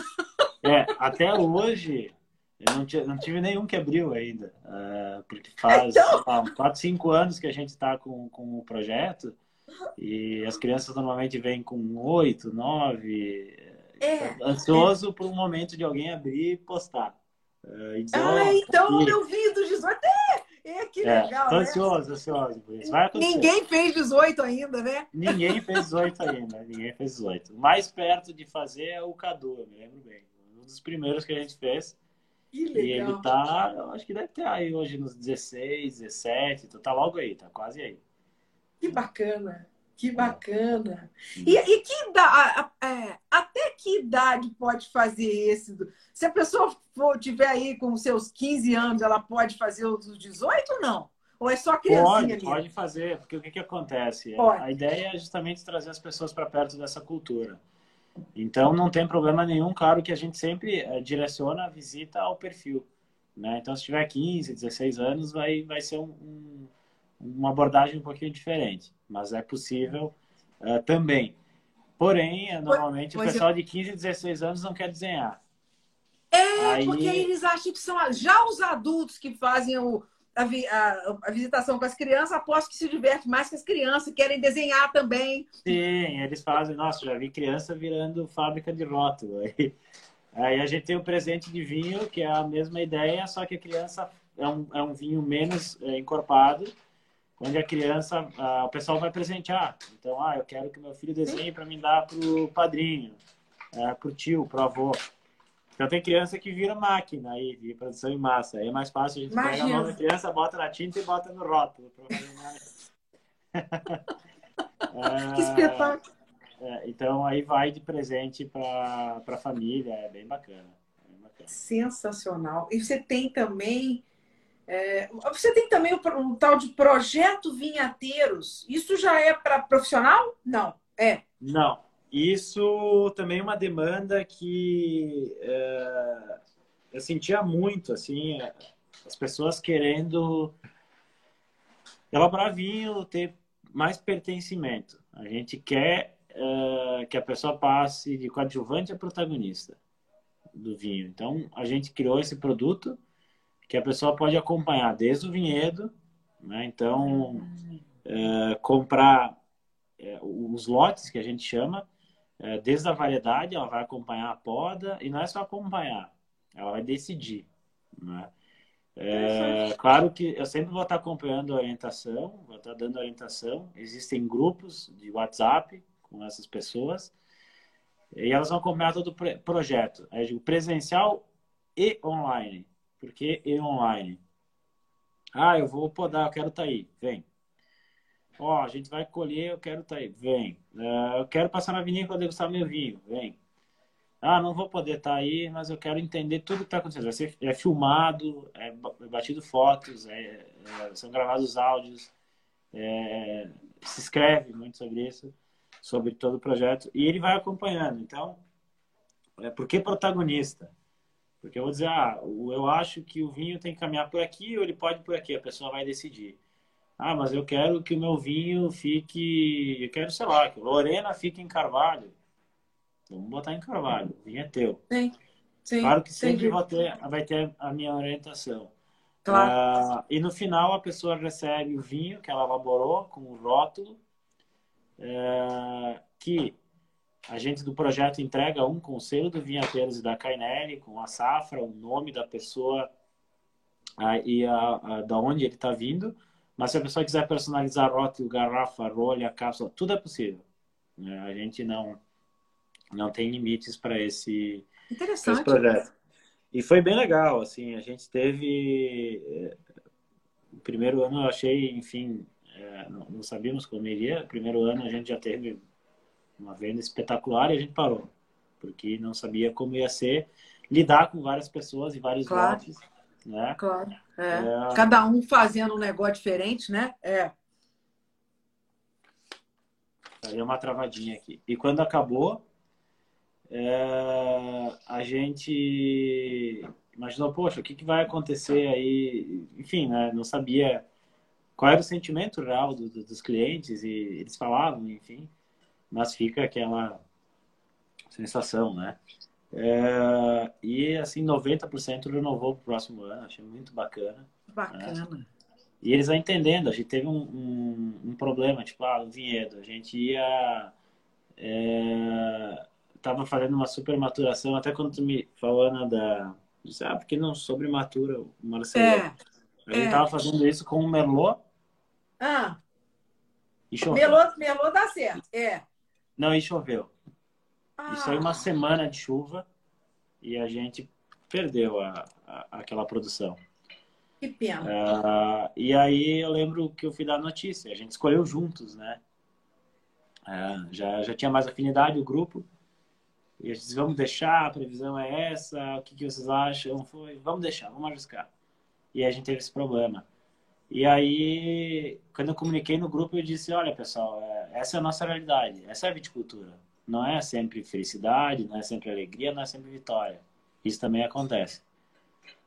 É, até hoje, eu não, tive, não tive nenhum que abriu ainda, uh, porque faz então... 4, 5 anos que a gente está com, com o projeto E as crianças normalmente vêm com oito, nove, é, ansioso é. por um momento de alguém abrir e postar. Uh, dizer, ah, oh, então meu vídeo dos 18, é, que é, legal. Né? ansioso, ansioso por isso. Ninguém fez 18 ainda, né? Ninguém fez 18 ainda, ninguém fez 18. O mais perto de fazer é o Cadu, eu me lembro bem. Um dos primeiros que a gente fez. Que legal. E ele tá, eu acho que deve ter aí hoje nos 16, 17, então tá logo aí, tá quase aí. Que bacana. Que bacana. E, e que idade, é, até que idade pode fazer esse? Se a pessoa for, tiver aí com seus 15 anos, ela pode fazer os 18 ou não? Ou é só criancinha? Pode, pode fazer, porque o que, que acontece? Pode. A ideia é justamente trazer as pessoas para perto dessa cultura. Então, não tem problema nenhum, claro que a gente sempre é, direciona a visita ao perfil. Né? Então, se tiver 15, 16 anos, vai, vai ser um, um uma abordagem um pouquinho diferente, mas é possível uh, também. Porém, eh, normalmente pois o pessoal eu... de 15, 16 anos não quer desenhar. É, aí... porque eles acham que são já os adultos que fazem o, a, a, a, visitação com as crianças, aposto que se diverte mais que as crianças, querem desenhar também. Sim, eles fazem, nossa, já vi criança virando fábrica de rótulo. Aí, aí a gente tem o presente de vinho, que é a mesma ideia, só que a criança é um, é um vinho menos é, encorpado onde a criança, o pessoal vai presentear. Então, ah, eu quero que meu filho desenhe para me dar pro padrinho, é, pro tio, pro avô. Então tem criança que vira máquina aí de produção em massa. Aí é mais fácil a gente Imagina. pega a mão da criança, bota na tinta e bota no rótulo. é, que espetáculo! É, então aí vai de presente para a família, é bem bacana, é bem bacana. Sensacional. E você tem também é, você tem também o, um tal de projeto vinhateiros. Isso já é para profissional? Não. É. Não. Isso também é uma demanda que é, eu sentia muito, assim, as pessoas querendo elaborar vinho, ter mais pertencimento. A gente quer é, que a pessoa passe de coadjuvante a protagonista do vinho. Então, a gente criou esse produto que a pessoa pode acompanhar desde o vinhedo, né? Então, é, comprar os lotes que a gente chama, é, desde a variedade, ela vai acompanhar a poda e não é só acompanhar, ela vai decidir, né? É, claro que eu sempre vou estar acompanhando a orientação, vou estar dando orientação. Existem grupos de WhatsApp com essas pessoas e elas vão acompanhar todo o projeto. Eu digo presencial e online. Porque e online? Ah, eu vou podar, eu quero estar tá aí. Vem. Ó, a gente vai colher, eu quero estar tá aí. Vem. Uh, eu quero passar na vinícola degustar meu vinho. Vem. Ah, não vou poder estar tá aí, mas eu quero entender tudo que está acontecendo. Vai ser, é filmado, é, é batido fotos, é, é, são gravados áudios, é, se escreve muito sobre isso, sobre todo o projeto, e ele vai acompanhando. Então, é, por que protagonista? Porque eu vou dizer, ah, eu acho que o vinho tem que caminhar por aqui ou ele pode por aqui, a pessoa vai decidir. Ah, mas eu quero que o meu vinho fique, eu quero, sei lá, que Lorena fique em Carvalho. Vamos botar em Carvalho, o vinho é teu. Sim, sim. Claro que sempre vai ter, vai ter a minha orientação. Claro. Uh, e no final a pessoa recebe o vinho que ela elaborou com o rótulo, uh, que a gente do projeto entrega um conselho do Vinhateiros e da Cainelli, com a safra, o nome da pessoa a, e a, a, da onde ele está vindo. Mas se a pessoa quiser personalizar rótulo, garrafa, rolha, cápsula, tudo é possível. Né? A gente não, não tem limites para esse, esse projeto. E foi bem legal, assim, a gente teve... Eh, o primeiro ano eu achei, enfim, é, não, sabíamos como iria. O primeiro ano a gente já teve uma venda espetacular e a gente parou, porque não sabia como ia ser lidar com várias pessoas e vários claro. Né? Claro. É. É... Cada um fazendo um negócio diferente, né? É. Aí uma travadinha aqui. E quando acabou, é... a gente imaginou, poxa, o que, que vai acontecer aí? Enfim, né? Não sabia qual era o sentimento real do, do, dos clientes e eles falavam, enfim mas fica aquela sensação, né? É, e assim, 90% renovou para o próximo ano, achei muito bacana. Bacana. Né? E eles vão entendendo, a gente teve um, um, um problema, tipo, ah, o vinhedo. A gente ia. É, tava fazendo uma super maturação, até quando tu me falou, Ana, da. Ah, porque não sobre matura o Marcelo. É, a gente é. tava fazendo isso com o Merlot. Ah. E choveu. Merlot, Merlot dá certo, é. Não, e choveu. Ah. Isso aí uma semana de chuva e a gente perdeu a, a aquela produção. Que pena. Uh, e aí eu lembro que eu fui dar notícia. A gente escolheu juntos, né? Uh, já, já tinha mais afinidade o grupo. E a gente disse, vamos deixar, a previsão é essa, o que, que vocês acham? Foi, vamos deixar, vamos arriscar. E a gente teve esse problema. E aí, quando eu comuniquei no grupo, eu disse, olha, pessoal, é, essa é a nossa realidade, essa é a viticultura. Não é sempre felicidade, não é sempre alegria, não é sempre vitória. Isso também acontece.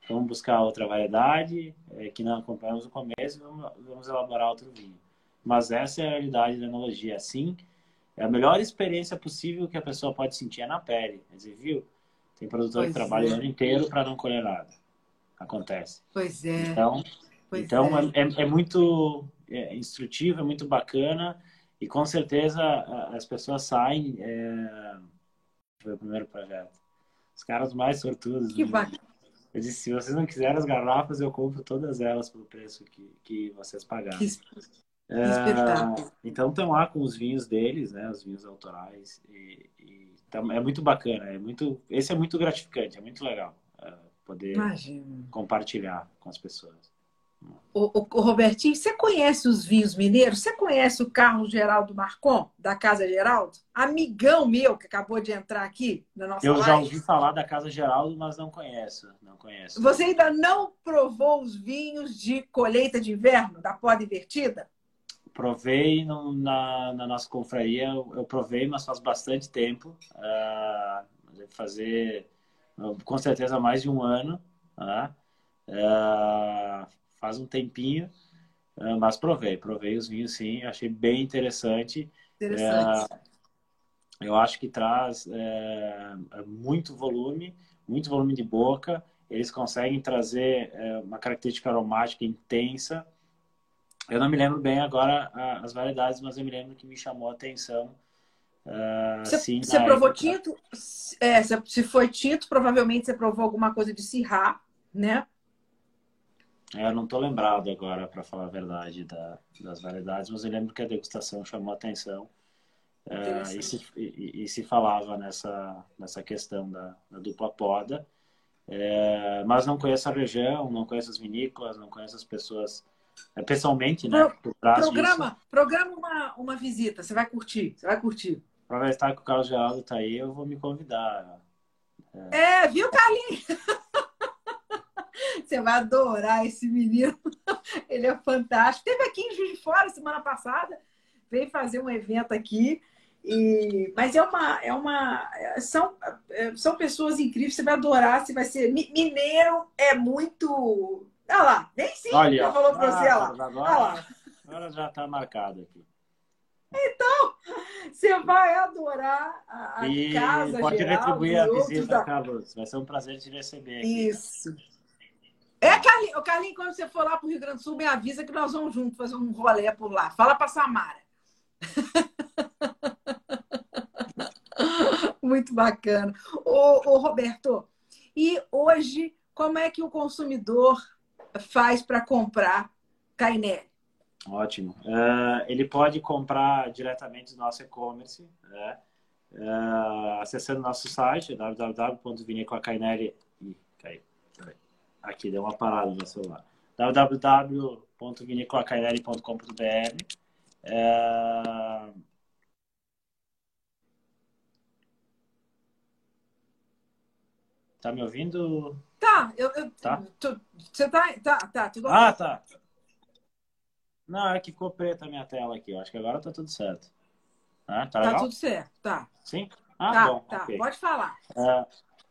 Vamos buscar outra variedade é, que não acompanhamos no começo e vamos, vamos, elaborar outro vinho. Mas essa é a realidade da enologia. Assim, é a melhor experiência possível que a pessoa pode sentir é na pele. Quer dizer, viu? Tem produtor pois que trabalha é. o ano inteiro para não colher nada. Acontece. Pois é. Então, pois então é. É, é muito é, instrutivo, é muito bacana. E com certeza as pessoas saem. É... Foi o primeiro projeto. Os caras mais sortudos. Que né? bacana. Eu disse, se vocês não quiserem as garrafas, eu compro todas elas pelo preço que, que vocês pagaram. Que é, então estão lá com os vinhos deles, né? Os vinhos autorais. E, e tá, é muito bacana, é muito. Esse é muito gratificante, é muito legal uh, poder Imagina. compartilhar com as pessoas. O, o, Robertinho, você conhece os vinhos mineiros? Você conhece o Carlos Geraldo Marcon, da Casa Geraldo? Amigão meu que acabou de entrar aqui na nossa Eu live. já ouvi falar da Casa Geraldo, mas não conheço. Não conheço. Você ainda não provou os vinhos de colheita de inverno da Poda Invertida? Provei no, na, na, nossa confraria, eu, eu, provei, mas faz bastante tempo. Uh, fazer, com certeza, mais de um ano. Uh, uh, faz um tempinho, ah, mas provei, provei os vinhos sim, achei bem interessante. Interessante. É, eu acho que traz é, muito volume, muito volume de boca. Eles conseguem trazer é, uma característica aromática intensa. Eu não me lembro bem agora as variedades, mas eu me lembro que me chamou a atenção. Uh, você, sim, você provou época. tinto? É, se foi tinto, provavelmente você provou alguma coisa de Sirá, né? É, eu não estou lembrado agora, para falar a verdade, da, das variedades, mas eu lembro que a degustação chamou a atenção é, e, se, e, e, se, falava nessa, nessa questão da, da dupla poda. É, mas não conheço a região, não conheço as vinícolas, não conheço as pessoas é, pessoalmente, né? Pro, programa disso. programa uma, uma visita, você vai curtir, você vai curtir. Aproveitar que o Carlos Geraldo está aí, eu vou me convidar. É, é viu, Carlinhos? Você vai adorar esse menino. Ele é fantástico. Teve aqui em Juiz de Fora semana passada. Veio fazer um evento aqui. E... Mas é uma, é uma. São, são pessoas incríveis. Você vai adorar. Você vai ser. Mineiro é muito. Olha lá, nem sim. Olha, já falou para você. Olha lá. Agora, lá. agora já está marcado aqui. Então, você vai adorar a, a e casa pode retribuir a visita, da... Carlos. Vai ser um prazer te receber. Aqui. Isso. É, Carlinhos, Carlinhos, quando você for lá para o Rio Grande do Sul, me avisa que nós vamos juntos fazer um rolê por lá. Fala para Samara. Muito bacana. Ô, ô, Roberto, e hoje, como é que o consumidor faz para comprar Cainelli? Ótimo. Uh, ele pode comprar diretamente no nosso e-commerce, né? uh, acessando nosso site www.vinicolacainelli. Aqui, deu uma parada no celular. www.vinicolacainelli.com.br é... Tá me ouvindo? Tá, eu, eu tá? Tu, você tá, tá, tá, tudo Ah, tá. Não, é que ficou preta a minha tela aqui. Eu acho que agora tá tudo certo. Ah, tá, tá tudo certo, tá. Sim? Ah, tá, bom. Tá, okay. pode falar. É...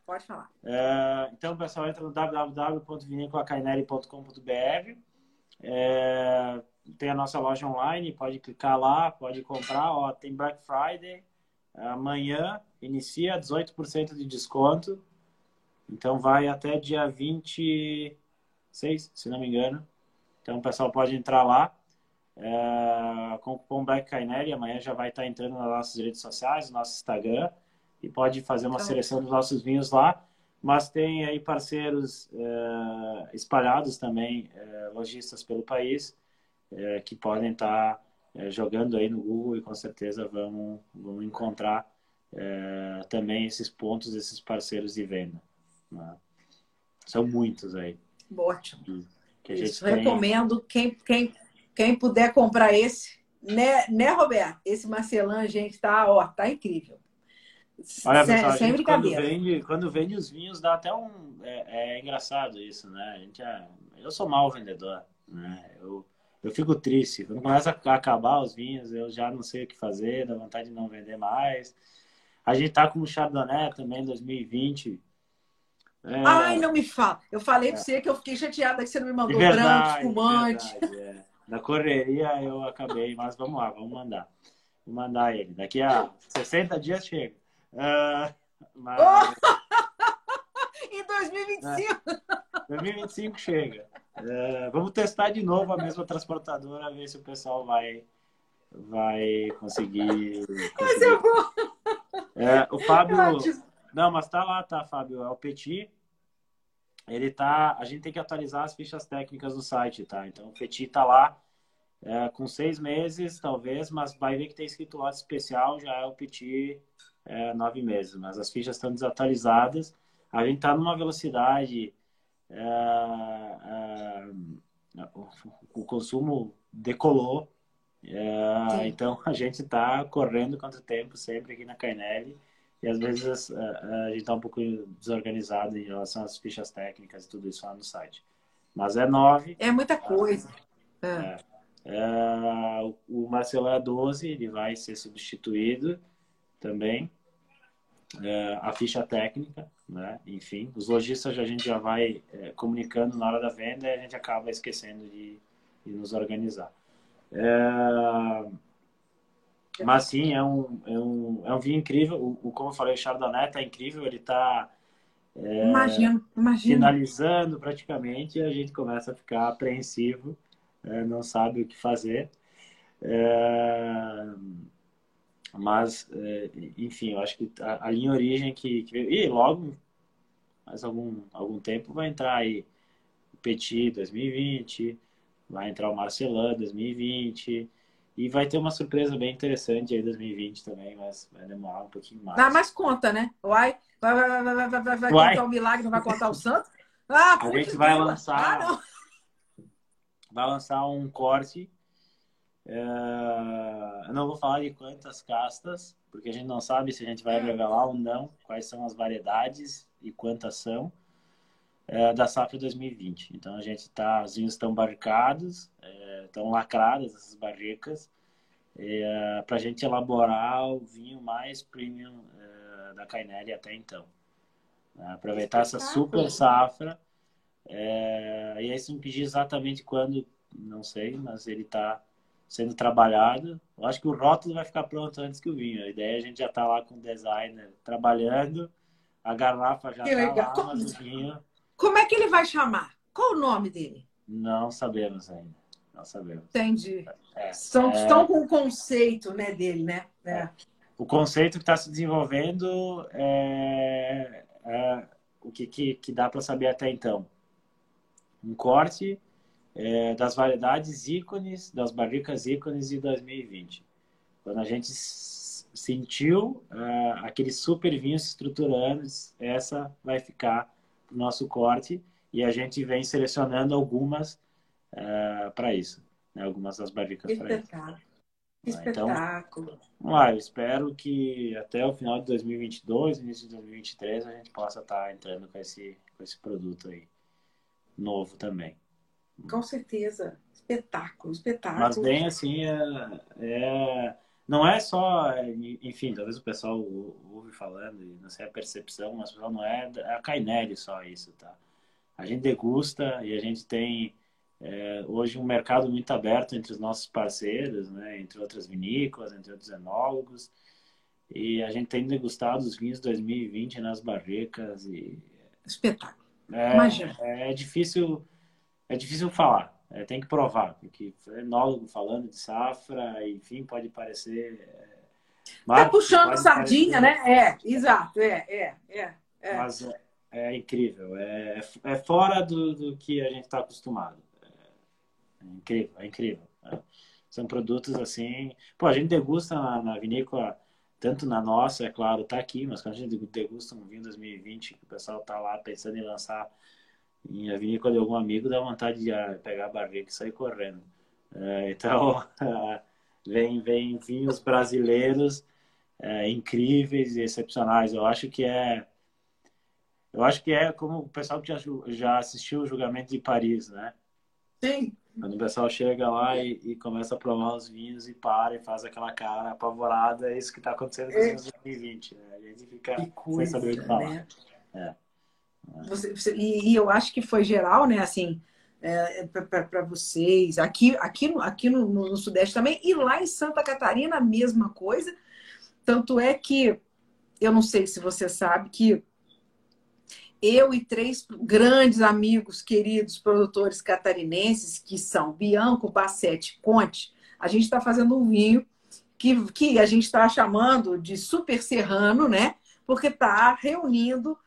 Pode falar. É, então, pessoal, entra no www.vinicolacainelli.com.br. É, tem a nossa loja online, pode clicar lá, pode comprar. Ó, tem Black Friday. Amanhã inicia 18% de desconto. Então vai até dia 26, se não me engano. Então o pessoal pode entrar lá. É, com o cupom Black Cainelli. Amanhã já vai estar entrando nas nossas redes sociais, no nosso Instagram, e pode fazer uma então, seleção dos nossos vinhos lá. Mas tem aí parceiros é, espalhados também, é, lojistas pelo país, é, que podem estar jogando aí no Google e com certeza vão, vão encontrar também esses pontos, esses parceiros de venda. Né? São muitos aí. Ótimo. Que Isso, tem... recomendo quem, quem, quem puder comprar esse, né, né, Roberto? Esse Marcelan, gente, tá, ó, tá incrível. Olha, pessoal, sem brincadeira. Quando vende, quando vende os vinhos, dá até um. É, é engraçado isso, né? A gente é, eu sou mau vendedor, né? Eu, eu fico triste. Quando começa a acabar os vinhos, eu já não sei o que fazer, dá vontade de não vender mais. A gente tá com o Chardonnay também 2020. É... Ai, não me fala. Eu falei é. pra você que eu fiquei chateada que você não me mandou verdade, branco. Verdade, é. Na correria eu acabei, mas vamos lá, vamos mandar. Vou mandar ele. Daqui a 60 dias chega. Uh, mas... oh! em 2025. É, 2025 chega. Uh, vamos testar de novo a mesma transportadora, ver se o pessoal vai, vai conseguir. conseguir. Mas eu vou. É, o Fábio. Não, mas tá lá, tá, Fábio? É o Petit. Ele tá. A gente tem que atualizar as fichas técnicas do site, tá? Então o Petit tá lá é, com seis meses, talvez, mas vai ver que tem escrito lote especial, já é o Petit é, nove meses. Mas as fichas estão desatualizadas. A gente tá numa velocidade. É, é o, consumo decolou. É, então a gente está correndo quanto tempo sempre aqui na Cainelli e às vezes a, a, gente está um pouco desorganizado em relação às fichas técnicas e tudo isso lá no site. Mas é 9. É muita coisa. É. É, o Marcelo é 12, ele vai ser substituído também. É, a ficha técnica, né? enfim, os lojistas a gente já vai é, comunicando na hora da venda e a gente acaba esquecendo de, de nos organizar. É, mas sim, é um, é um, é um vinho incrível. O, o como eu falei, o Chardonnay está incrível. Ele está é, finalizando praticamente e a gente começa a ficar apreensivo, é, não sabe o que fazer. É, mas, é, enfim, eu acho que a, a linha origem que, que veio, e logo, mais algum, algum tempo, vai entrar aí o Petit 2020, vai entrar o Marcelin 2020 e vai ter uma surpresa bem interessante aí em 2020 também, mas vai demorar um pouquinho mais. Dá mais conta, né? Vai, vai, vai, vai, vai, vai, vai contar o milagre, não vai contar o santo? Ah, a gente vai lançar. Ah, vai lançar um corte. É... Eu não vou falar de quantas castas, porque a gente não sabe se a gente vai é. revelar ou não quais são as variedades e quantas são é, da safra 2020. Então a gente tá, os vinhos estão barricados, é, estão lacradas essas barricas, é, para a gente elaborar o vinho mais premium é, da Cainelli até então. Aproveitar essa super safra. É, e aí, se me pedir exatamente quando, não sei, mas ele está sendo trabalhado. Eu acho que o rótulo vai ficar pronto antes que o vinho. A ideia é a gente já estar tá lá com o designer trabalhando, a garrafa já está lá, mas o vinho como é que ele vai chamar? Qual o nome dele? Não sabemos ainda. Não sabemos. Entendi. É, estão, é... estão com o conceito né, dele, né? É. é. O conceito que está se desenvolvendo é, é, o que, que, que dá para saber até então. Um corte é, das variedades ícones, das barricas ícones de 2020. Quando a gente sentiu é, aquele super vinho se estruturando, essa vai ficar o nosso corte e a gente vem selecionando algumas uh, eh, para isso, né? algumas das barricas para isso. Que espetáculo. Vamos lá, eu espero que até o final de 2022, início de 2023, a gente possa estar tá entrando com esse, com esse produto aí novo também. Com certeza. Espetáculo, espetáculo. Mas bem assim, é, é não é só, enfim, talvez o pessoal ouve falando e não sei a percepção, mas não é, é a Cainelli só isso, tá? A gente degusta e a gente tem é, hoje um mercado muito aberto entre os nossos parceiros, né? Entre outras vinícolas, entre outros enólogos. E a gente tem degustado os vinhos 2020 nas barricas e... Espetáculo. É, Imagina. É difícil, é difícil falar. É, tem que provar, porque enólogo falando de safra, enfim, pode parecer. É, tá puxando sardinha, parecer, né? É, exato, é, é, é. é. Mas é, é incrível, é, é fora do, do que a gente está acostumado. É, incrível, é incrível. São produtos assim. Pô, a gente degusta na, na vinícola, tanto na nossa, é claro, tá aqui, mas quando a gente degusta um vinho 2020, que o pessoal tá lá pensando em lançar em a vinícola de algum amigo, dá vontade de ah, pegar a barriga e sair correndo. É, então, vem, vem vinhos brasileiros é, incríveis e excepcionais. Eu acho que é. Eu acho que é como o pessoal que já, assistiu o julgamento de Paris, né? Sim. Quando o pessoal chega lá e, e, começa a provar os vinhos e para e faz aquela cara apavorada, é isso que está acontecendo com os vinhos 2020. Né? A gente fica coisa, sem saber o que falar. Né? É. Você, você, e, e, eu acho que foi geral, né? Assim, é, para vocês, aqui, aqui, no, aqui no, no, Sudeste também, e lá em Santa Catarina a mesma coisa. Tanto é que, eu não sei se você sabe, que eu e três grandes amigos, queridos produtores catarinenses, que são Bianco, Bassetti, Conte, a gente está fazendo um vinho que, que a gente está chamando de super serrano, né? Porque está reunindo,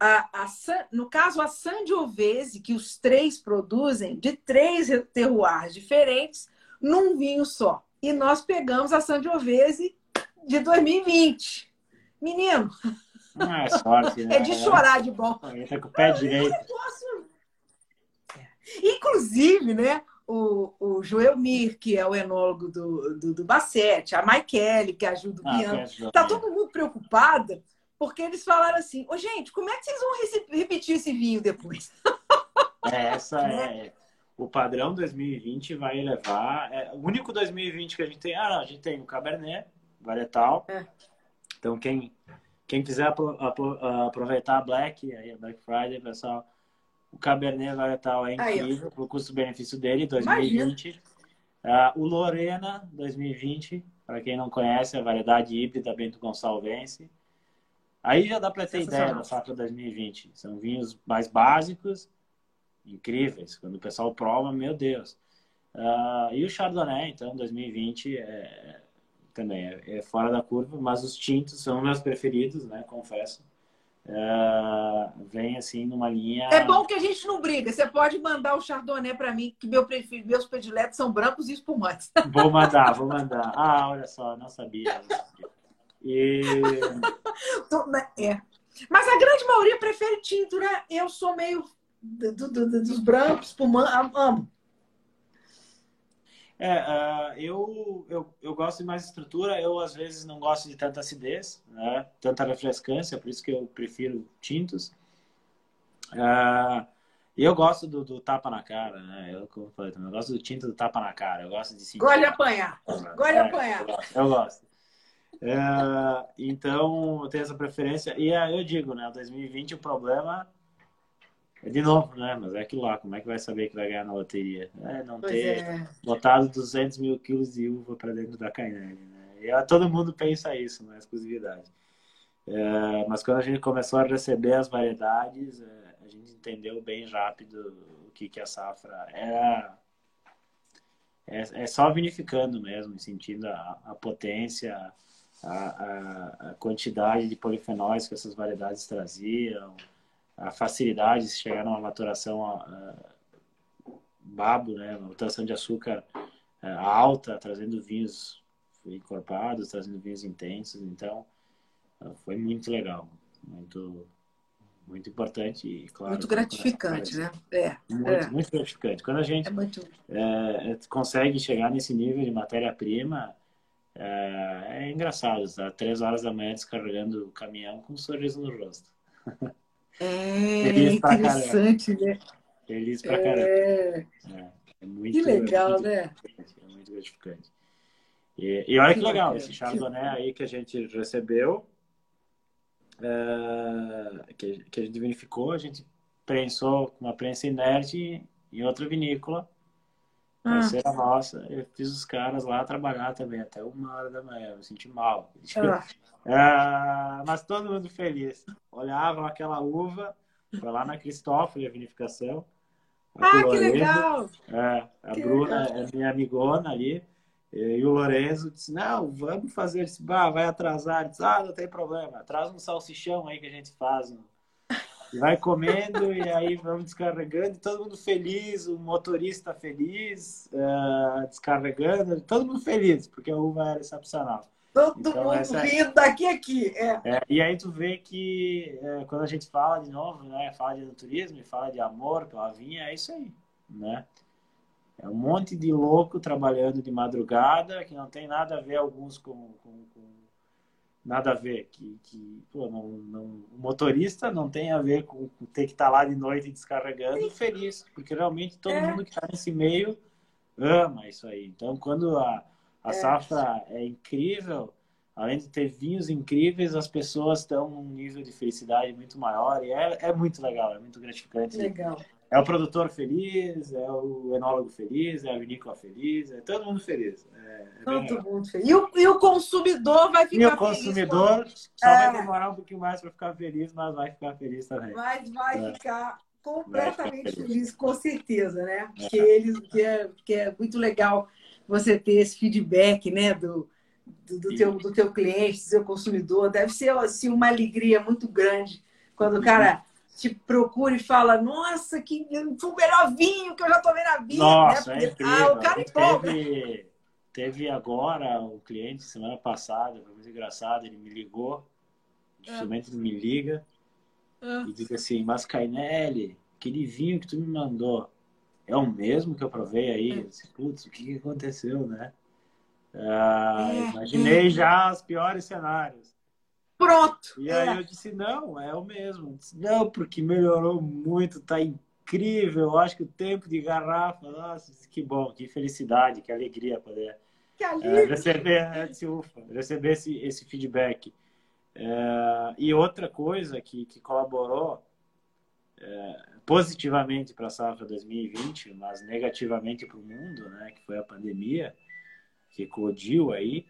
a, a, no caso, a Sangiovese, que os três produzem, de três terroirs diferentes, num vinho só. E nós pegamos a Sangiovese de 2020. Menino, não é sorte, né? É de chorar de bom. Ele tá com o pé direito. Inclusive, né? O, o Joelmir, que é o enólogo do, do, do Bassete, a Maikele, que ajuda o ah, Bianco. Tá todo mundo preocupado, porque eles falaram assim: Ô, gente, como é que vocês vão repetir esse vinho depois? É, essa né? é. O padrão 2020 vai elevar. É, o único 2020 que a gente tem. Ah, não, a gente tem o Cabernet, Varietal. É. Então, quem quem quiser aproveitar a Black, aí a Black Friday, pessoal, o Cabernet Varietal é incrível, o custo-benefício dele, 2020. Uh, ah, o Lorena, 2020, para quem não conhece, a variedade híbrida Bento Gonçalvense. Aí já dá para ter ideia da safra 2020. São vinhos mais básicos, incríveis. Quando o pessoal prova, meu Deus. Uh, e o Chardonnay, então, 2020, é, também é, é, fora da curva, mas os tintos são meus preferidos, né? Confesso. É, vem assim numa linha. É bom que a gente não briga. Você pode mandar o Chardonnay para mim, que meu prefiro, meus prediletos são brancos e espumantes. Vou mandar, vou mandar. Ah, olha só, não sabia. Não sabia. E... Né, é. Mas a grande maioria prefere tinto, né? Eu sou meio do, do, do, dos brancos, espumantes, amo. É, uh, eu, eu, eu gosto de mais estrutura, eu às vezes não gosto de tanta acidez, né? tanta refrescância, por isso que eu prefiro tintos. Uh, e eu gosto do, do, tapa na cara, né? Eu, como eu falei também, eu gosto do tinto do tapa na cara, eu gosto de sentir. Gosto de apanhar, gosto de apanhar. Eu gosto. Uh, então, eu tenho essa preferência. E eu digo, né? 2020 o problema é de novo, né? Mas é aquilo lá, como é que vai saber que vai ganhar na loteria? É não pois ter é. botado 200 mil quilos de uva para dentro da Cainelli, né? E é, todo mundo pensa isso, na é exclusividade. É, mas quando a gente começou a receber as variedades, é, a gente entendeu bem rápido o que, que a safra era. É, é só vinificando mesmo, sentindo a, a potência, a, a, a quantidade de polifenóis que essas variedades traziam, a facilidade de chegar numa maturação uh, babo, né, uma maturação de açúcar uh, alta, trazendo vinhos encorpados, trazendo vinhos intensos. Então, foi muito legal, muito muito importante e claro muito gratificante, né? É, muito, é. muito gratificante. Quando a gente é muito... é, consegue chegar nesse nível de matéria-prima, é, é engraçado. Tá? Três horas da manhã descarregando o caminhão com um sorriso no rosto. É Feliz interessante, né? Feliz pra caramba. É, é, é muito, que legal, muito né? É muito gratificante. E, e olha que, que legal, esse Chardonnay que... aí que a gente recebeu, é, que, que a gente vinificou, a gente prensou com uma prensa inerte em outra vinícola. Ah. a nossa, eu fiz os caras lá trabalhar também até uma hora da manhã, eu me senti mal. Ah. É, mas todo mundo feliz. Olhavam aquela uva, foi lá na Cristófoli, a vinificação. ah, que legal! É, a que Bruna legal. é minha amigona ali. E o Lorenzo disse, não, vamos fazer. Disse, bah, vai atrasar. Ele disse, ah, não tem problema. Traz um salsichão aí que a gente faz. E vai comendo e aí vamos descarregando. Todo mundo feliz, o motorista feliz, uh, descarregando. Todo mundo feliz, porque a uva era excepcional. Todo então, mundo essa... rindo daqui a aqui. É. É, e aí tu vê que é, quando a gente fala de novo, né? Fala de turismo, fala de amor pela vinha, é isso aí, né? É um monte de louco trabalhando de madrugada, que não tem nada a ver alguns com, com, com nada a ver, que, que pô, não, não, o motorista não tem a ver com, com ter que estar tá lá de noite descarregando feliz, porque realmente todo é. mundo que está nesse meio ama isso aí. Então, quando a, a é. safra é incrível, além de ter vinhos incríveis, as pessoas estão num nível de felicidade muito maior e é, é muito legal, é muito gratificante. Legal. É o produtor feliz, é o enólogo feliz, é a vinícola feliz, é todo mundo feliz. É, é todo mundo feliz. E o, e o, consumidor vai ficar feliz. E o consumidor feliz, só é... vai demorar um pouquinho mais para ficar feliz, mas vai ficar feliz também. Mas vai é. ficar completamente ficar feliz. feliz. com certeza, né? Porque, eles, que, é, que é muito legal você ter esse feedback, né? Do, do, do teu, do teu cliente, do seu consumidor. Deve ser assim, uma alegria muito grande quando o cara te procura e fala, nossa, que foi o melhor vinho que eu já tomei na vida. Nossa, né? é incrível. Ah, o cara teve, teve agora um cliente, semana passada, foi muito engraçado, ele me ligou, dificilmente é. ele me liga, é. e diz assim, mas Cainelli, aquele vinho que tu me mandou, é o mesmo que eu provei aí? É. Disse, Putz, o que, aconteceu, né? Ah, é. imaginei já os piores cenários. Pronto. E aí é. eu disse, não, é o mesmo. Disse, não, porque melhorou muito, tá incrível. Acho que o tempo de garrafa, nossa, que bom, que felicidade, que alegria poder é, receber, é, disse, ufa, receber esse, esse feedback. É, e outra coisa que, que colaborou é, positivamente para a safra 2020, mas negativamente para o mundo, né, que foi a pandemia, que eclodiu aí,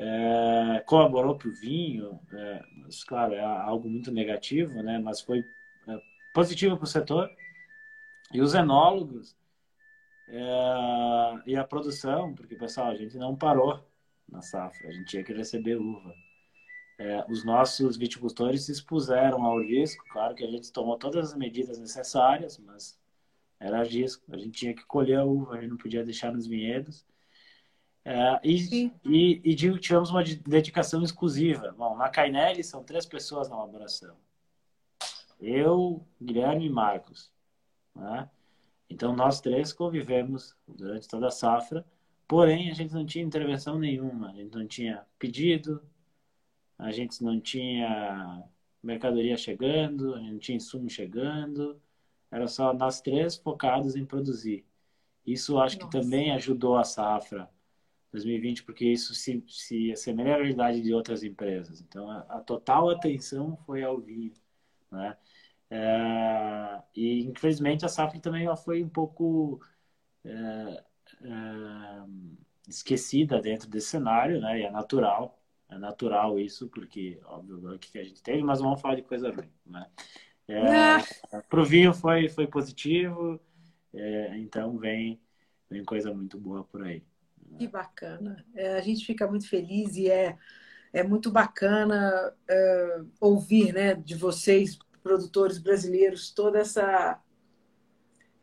é, colaborou para o vinho, é, mas, claro, é algo muito negativo, né? mas foi é, positivo para o setor. E os enólogos é, e a produção, porque, pessoal, a gente não parou na safra, a gente tinha que receber uva. É, os nossos viticultores se expuseram ao risco, claro que a gente tomou todas as medidas necessárias, mas era risco, a gente tinha que colher a uva, a gente não podia deixar nos vinhedos. É, e, e, e, digo que tivemos uma dedicação exclusiva. Bom, na Cainelli são três pessoas na elaboração. Eu, Guilherme e Marcos. Né? Então, nós três convivemos durante toda a safra, porém, a gente não tinha intervenção nenhuma. A gente não tinha pedido, a gente não tinha mercadoria chegando, a gente não tinha insumo chegando. Era só nós três focados em produzir. Isso acho Nossa. que também ajudou a safra 2020, porque isso se, se assemelha à realidade de outras empresas. Então, a, a total atenção foi ao vinho. Né? É, e, infelizmente, a safra também ela foi um pouco é, é, esquecida dentro desse cenário, né? e é natural. É natural isso, porque, óbvio, é o que a gente teve, mas vamos falar de coisa ruim. Né? É, Para o vinho foi, foi positivo, é, então vem, vem coisa muito boa por aí. Que bacana. É, a gente fica muito feliz e é, é muito bacana é, ouvir né, de vocês, produtores brasileiros, toda essa,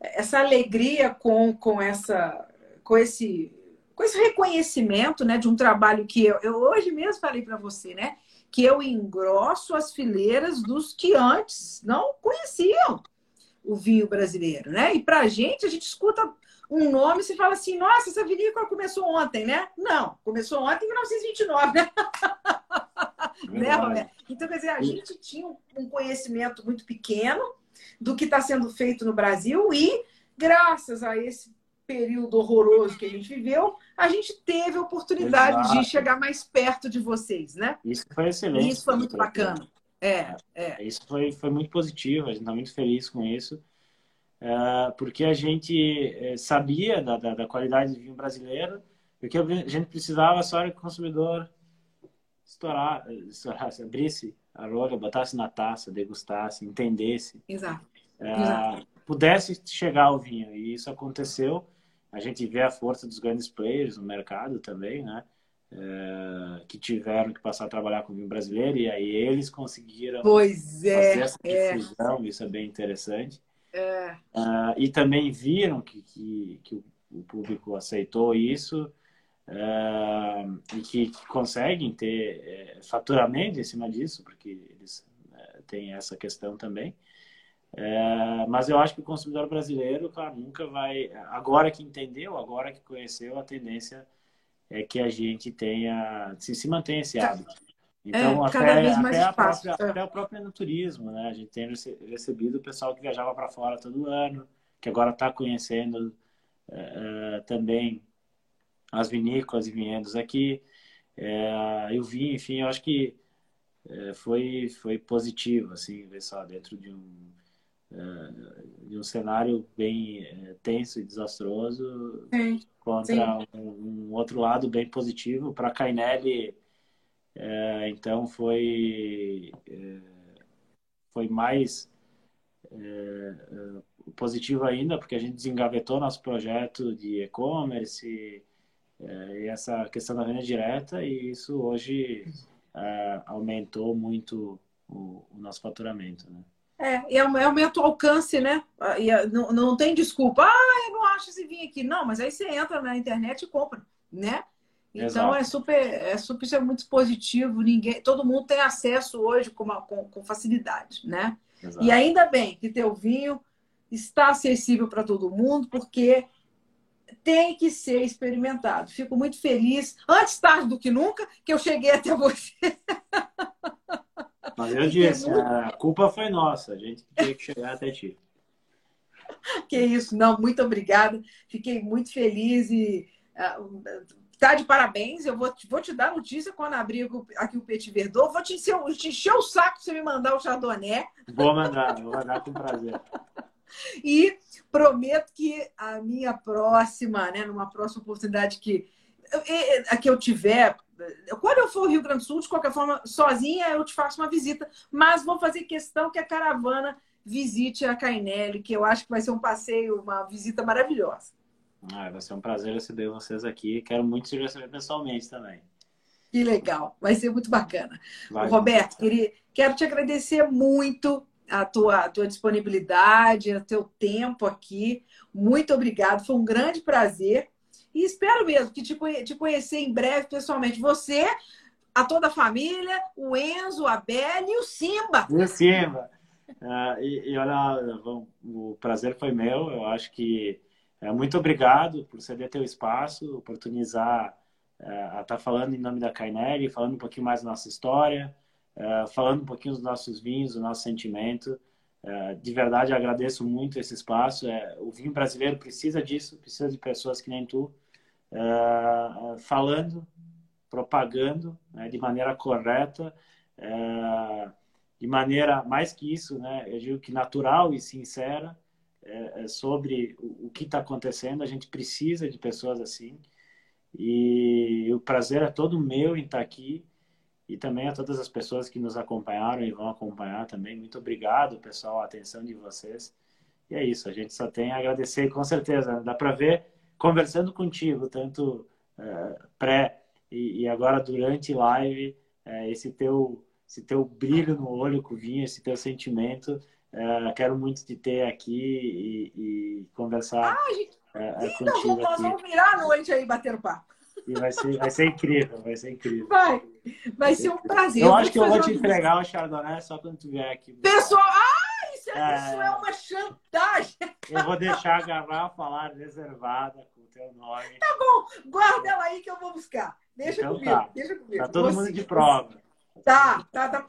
essa alegria com, com, essa, com, esse, com esse reconhecimento né, de um trabalho que eu, eu hoje mesmo falei para você, né? Que eu engrosso as fileiras dos que antes não conheciam o vinho brasileiro, né? E para a gente, a gente escuta um nome, você fala assim, nossa, essa vinícola começou ontem, né? Não, começou ontem em 1929, né? né, Roberto? Então, quer dizer, a gente tinha um conhecimento muito pequeno do que está sendo feito no Brasil e, graças a esse período horroroso que a gente viveu, a gente teve a oportunidade Exato. de chegar mais perto de vocês, né? Isso foi excelente. Isso foi muito bacana. É, é. Isso foi, foi muito positivo, a gente está muito feliz com isso. É, porque a gente é, sabia da, da, da, qualidade do vinho brasileiro, e o que a gente precisava só era que o consumidor estourar, estourasse, abrisse a rolha, botasse na taça, degustasse, entendesse. Exato. É, Exato. pudesse chegar ao vinho. E isso aconteceu. A gente vê a força dos grandes players no mercado também, né? É, que tiveram que passar a trabalhar com o vinho brasileiro e aí eles conseguiram pois é, fazer essa é. difusão, isso é bem interessante. É. Uh, e também viram que, que, que, o público aceitou isso uh, e que, que, conseguem ter é, faturamento em cima disso, porque eles é, têm essa questão também. É, mas eu acho que o consumidor brasileiro, claro, nunca vai. Agora que entendeu, agora que conheceu, a tendência é que a gente tenha. se, se mantenha esse hábito. Então, é, até, até, a própria, é. até o próprio naturismo, né? A gente tem recebido o pessoal que viajava para fora todo ano, que agora está conhecendo é, também as vinícolas e vinhedos aqui. É, eu vi, enfim, eu acho que é, foi, foi positivo, assim, ver só dentro de um é, de um cenário bem é, tenso e desastroso sim, contra sim. Um, um, outro lado bem positivo para a Cainelli é, então foi foi mais positivo ainda porque a gente desengavetou nosso projeto de e-commerce e essa questão da venda direta e isso hoje aumentou muito o, o nosso faturamento né? É, e aumenta o alcance, né? Ah, e ah, não, não tem desculpa. Ah, eu não acho esse vinho aqui. Não, mas aí você entra na internet e compra, né? Então Exato. é super, é super, isso é muito positivo. Ninguém, todo mundo tem acesso hoje com, uma, com, com facilidade, né? Exato. E ainda bem que teu vinho está acessível para todo mundo, porque tem que ser experimentado. Fico muito feliz, antes tarde do que nunca, que eu cheguei até você. Mas eu disse, a culpa foi nossa, a gente teve que chegar até ti. Que isso, não, muito obrigada. Fiquei muito feliz e uh, tá de parabéns. Eu vou, vou te dar notícia quando abrir aqui o Petit Verdot. Vou te encher, te encher o saco se você me mandar o Chardonnay. Vou mandar, vou mandar com prazer. E prometo que a minha próxima, né, numa próxima oportunidade que, a que eu tiver, quando eu for ao Rio Grande do Sul, de qualquer forma, sozinha, eu te faço uma visita, mas vou fazer questão que a caravana visite a Cainelli, que eu acho que vai ser um passeio, uma visita maravilhosa. Ah, vai ser um prazer receber vocês aqui. Quero muito te receber pessoalmente também. Que legal, vai ser muito bacana. Vai, Roberto, queria, quero te agradecer muito a tua, a tua disponibilidade, o teu tempo aqui. Muito obrigado, foi um grande prazer. E espero mesmo que te, te conhecer em breve pessoalmente. Você, a toda a família, o Enzo, a Belle e o Simba. E o Simba. Uh, e, e, olha, o prazer foi meu. Eu acho que muito obrigado por ceder teu espaço, oportunizar uh, a estar tá falando em nome da Cainelli, falando um pouquinho mais da nossa história, uh, falando um pouquinho dos nossos vinhos, do nosso sentimento. de verdade, agradeço muito esse espaço. o vinho brasileiro precisa disso, precisa de pessoas que nem tu, falando, propagando né, de maneira correta, de maneira mais que isso, né, eu digo que natural e sincera uh, sobre o, o que está acontecendo. A gente precisa de pessoas assim. E o prazer é todo meu em estar tá aqui e também a todas as pessoas que nos acompanharam e vão acompanhar também. Muito obrigado, pessoal, a atenção de vocês. E é isso, a gente só tem a agradecer, com certeza. Dá para ver conversando contigo, tanto é, pré e, e, agora durante live, é, esse teu esse teu brilho no olho com o vinho, esse teu sentimento, é, quero muito te ter aqui e, e conversar ah, gente, é, então, contigo nós vamos virar a noite aí batendo papo. E vai ser, vai ser incrível, vai ser incrível. Vai, vai ser um prazer. Eu, eu acho que eu vou te entregar o Chardonnay só quando tu vier aqui. Pessoal, ah, isso é, é, isso é uma chantagem. Eu vou deixar a garrafa lá reservada com o teu nome. Tá bom, guarda ela aí que eu vou buscar. Deixa então, comigo, tá. deixa comigo. Tá todo mundo de prova. Tá, tá, tá,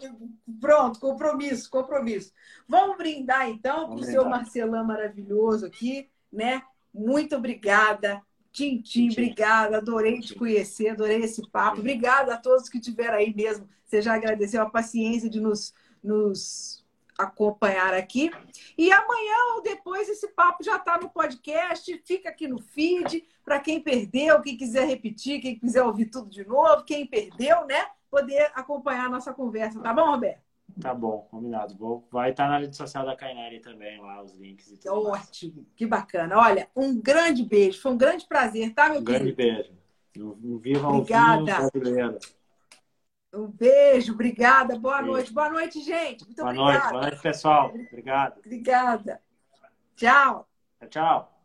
pronto, compromisso, compromisso. Vamos brindar então com o seu Marcelão maravilhoso aqui, né? Muito obrigada. Tintim, obrigada, adorei te conhecer, adorei esse papo. Obrigada a todos que tiveram aí mesmo. Você já agradeceu a paciência de nos, nos acompanhar aqui. E amanhã ou depois esse papo já está no podcast, fica aqui no feed, para quem perdeu, quem quiser repetir, quem quiser ouvir tudo de novo, quem perdeu, né? Poder acompanhar a nossa conversa, tá bom, Roberto? Tá bom, combinado. Vou, vai estar na rede social da Kainari também, lá, os links e tudo. Ótimo, mais. que bacana. Olha, um grande beijo, foi um grande prazer, tá, meu um querido? Um grande beijo. Um viva Obrigada. o brasileiro. Um beijo, obrigada. Boa beijo. noite. Boa noite, gente. Muito boa obrigada. noite, boa noite, pessoal. Obrigado. Obrigada. Tchau. Tchau.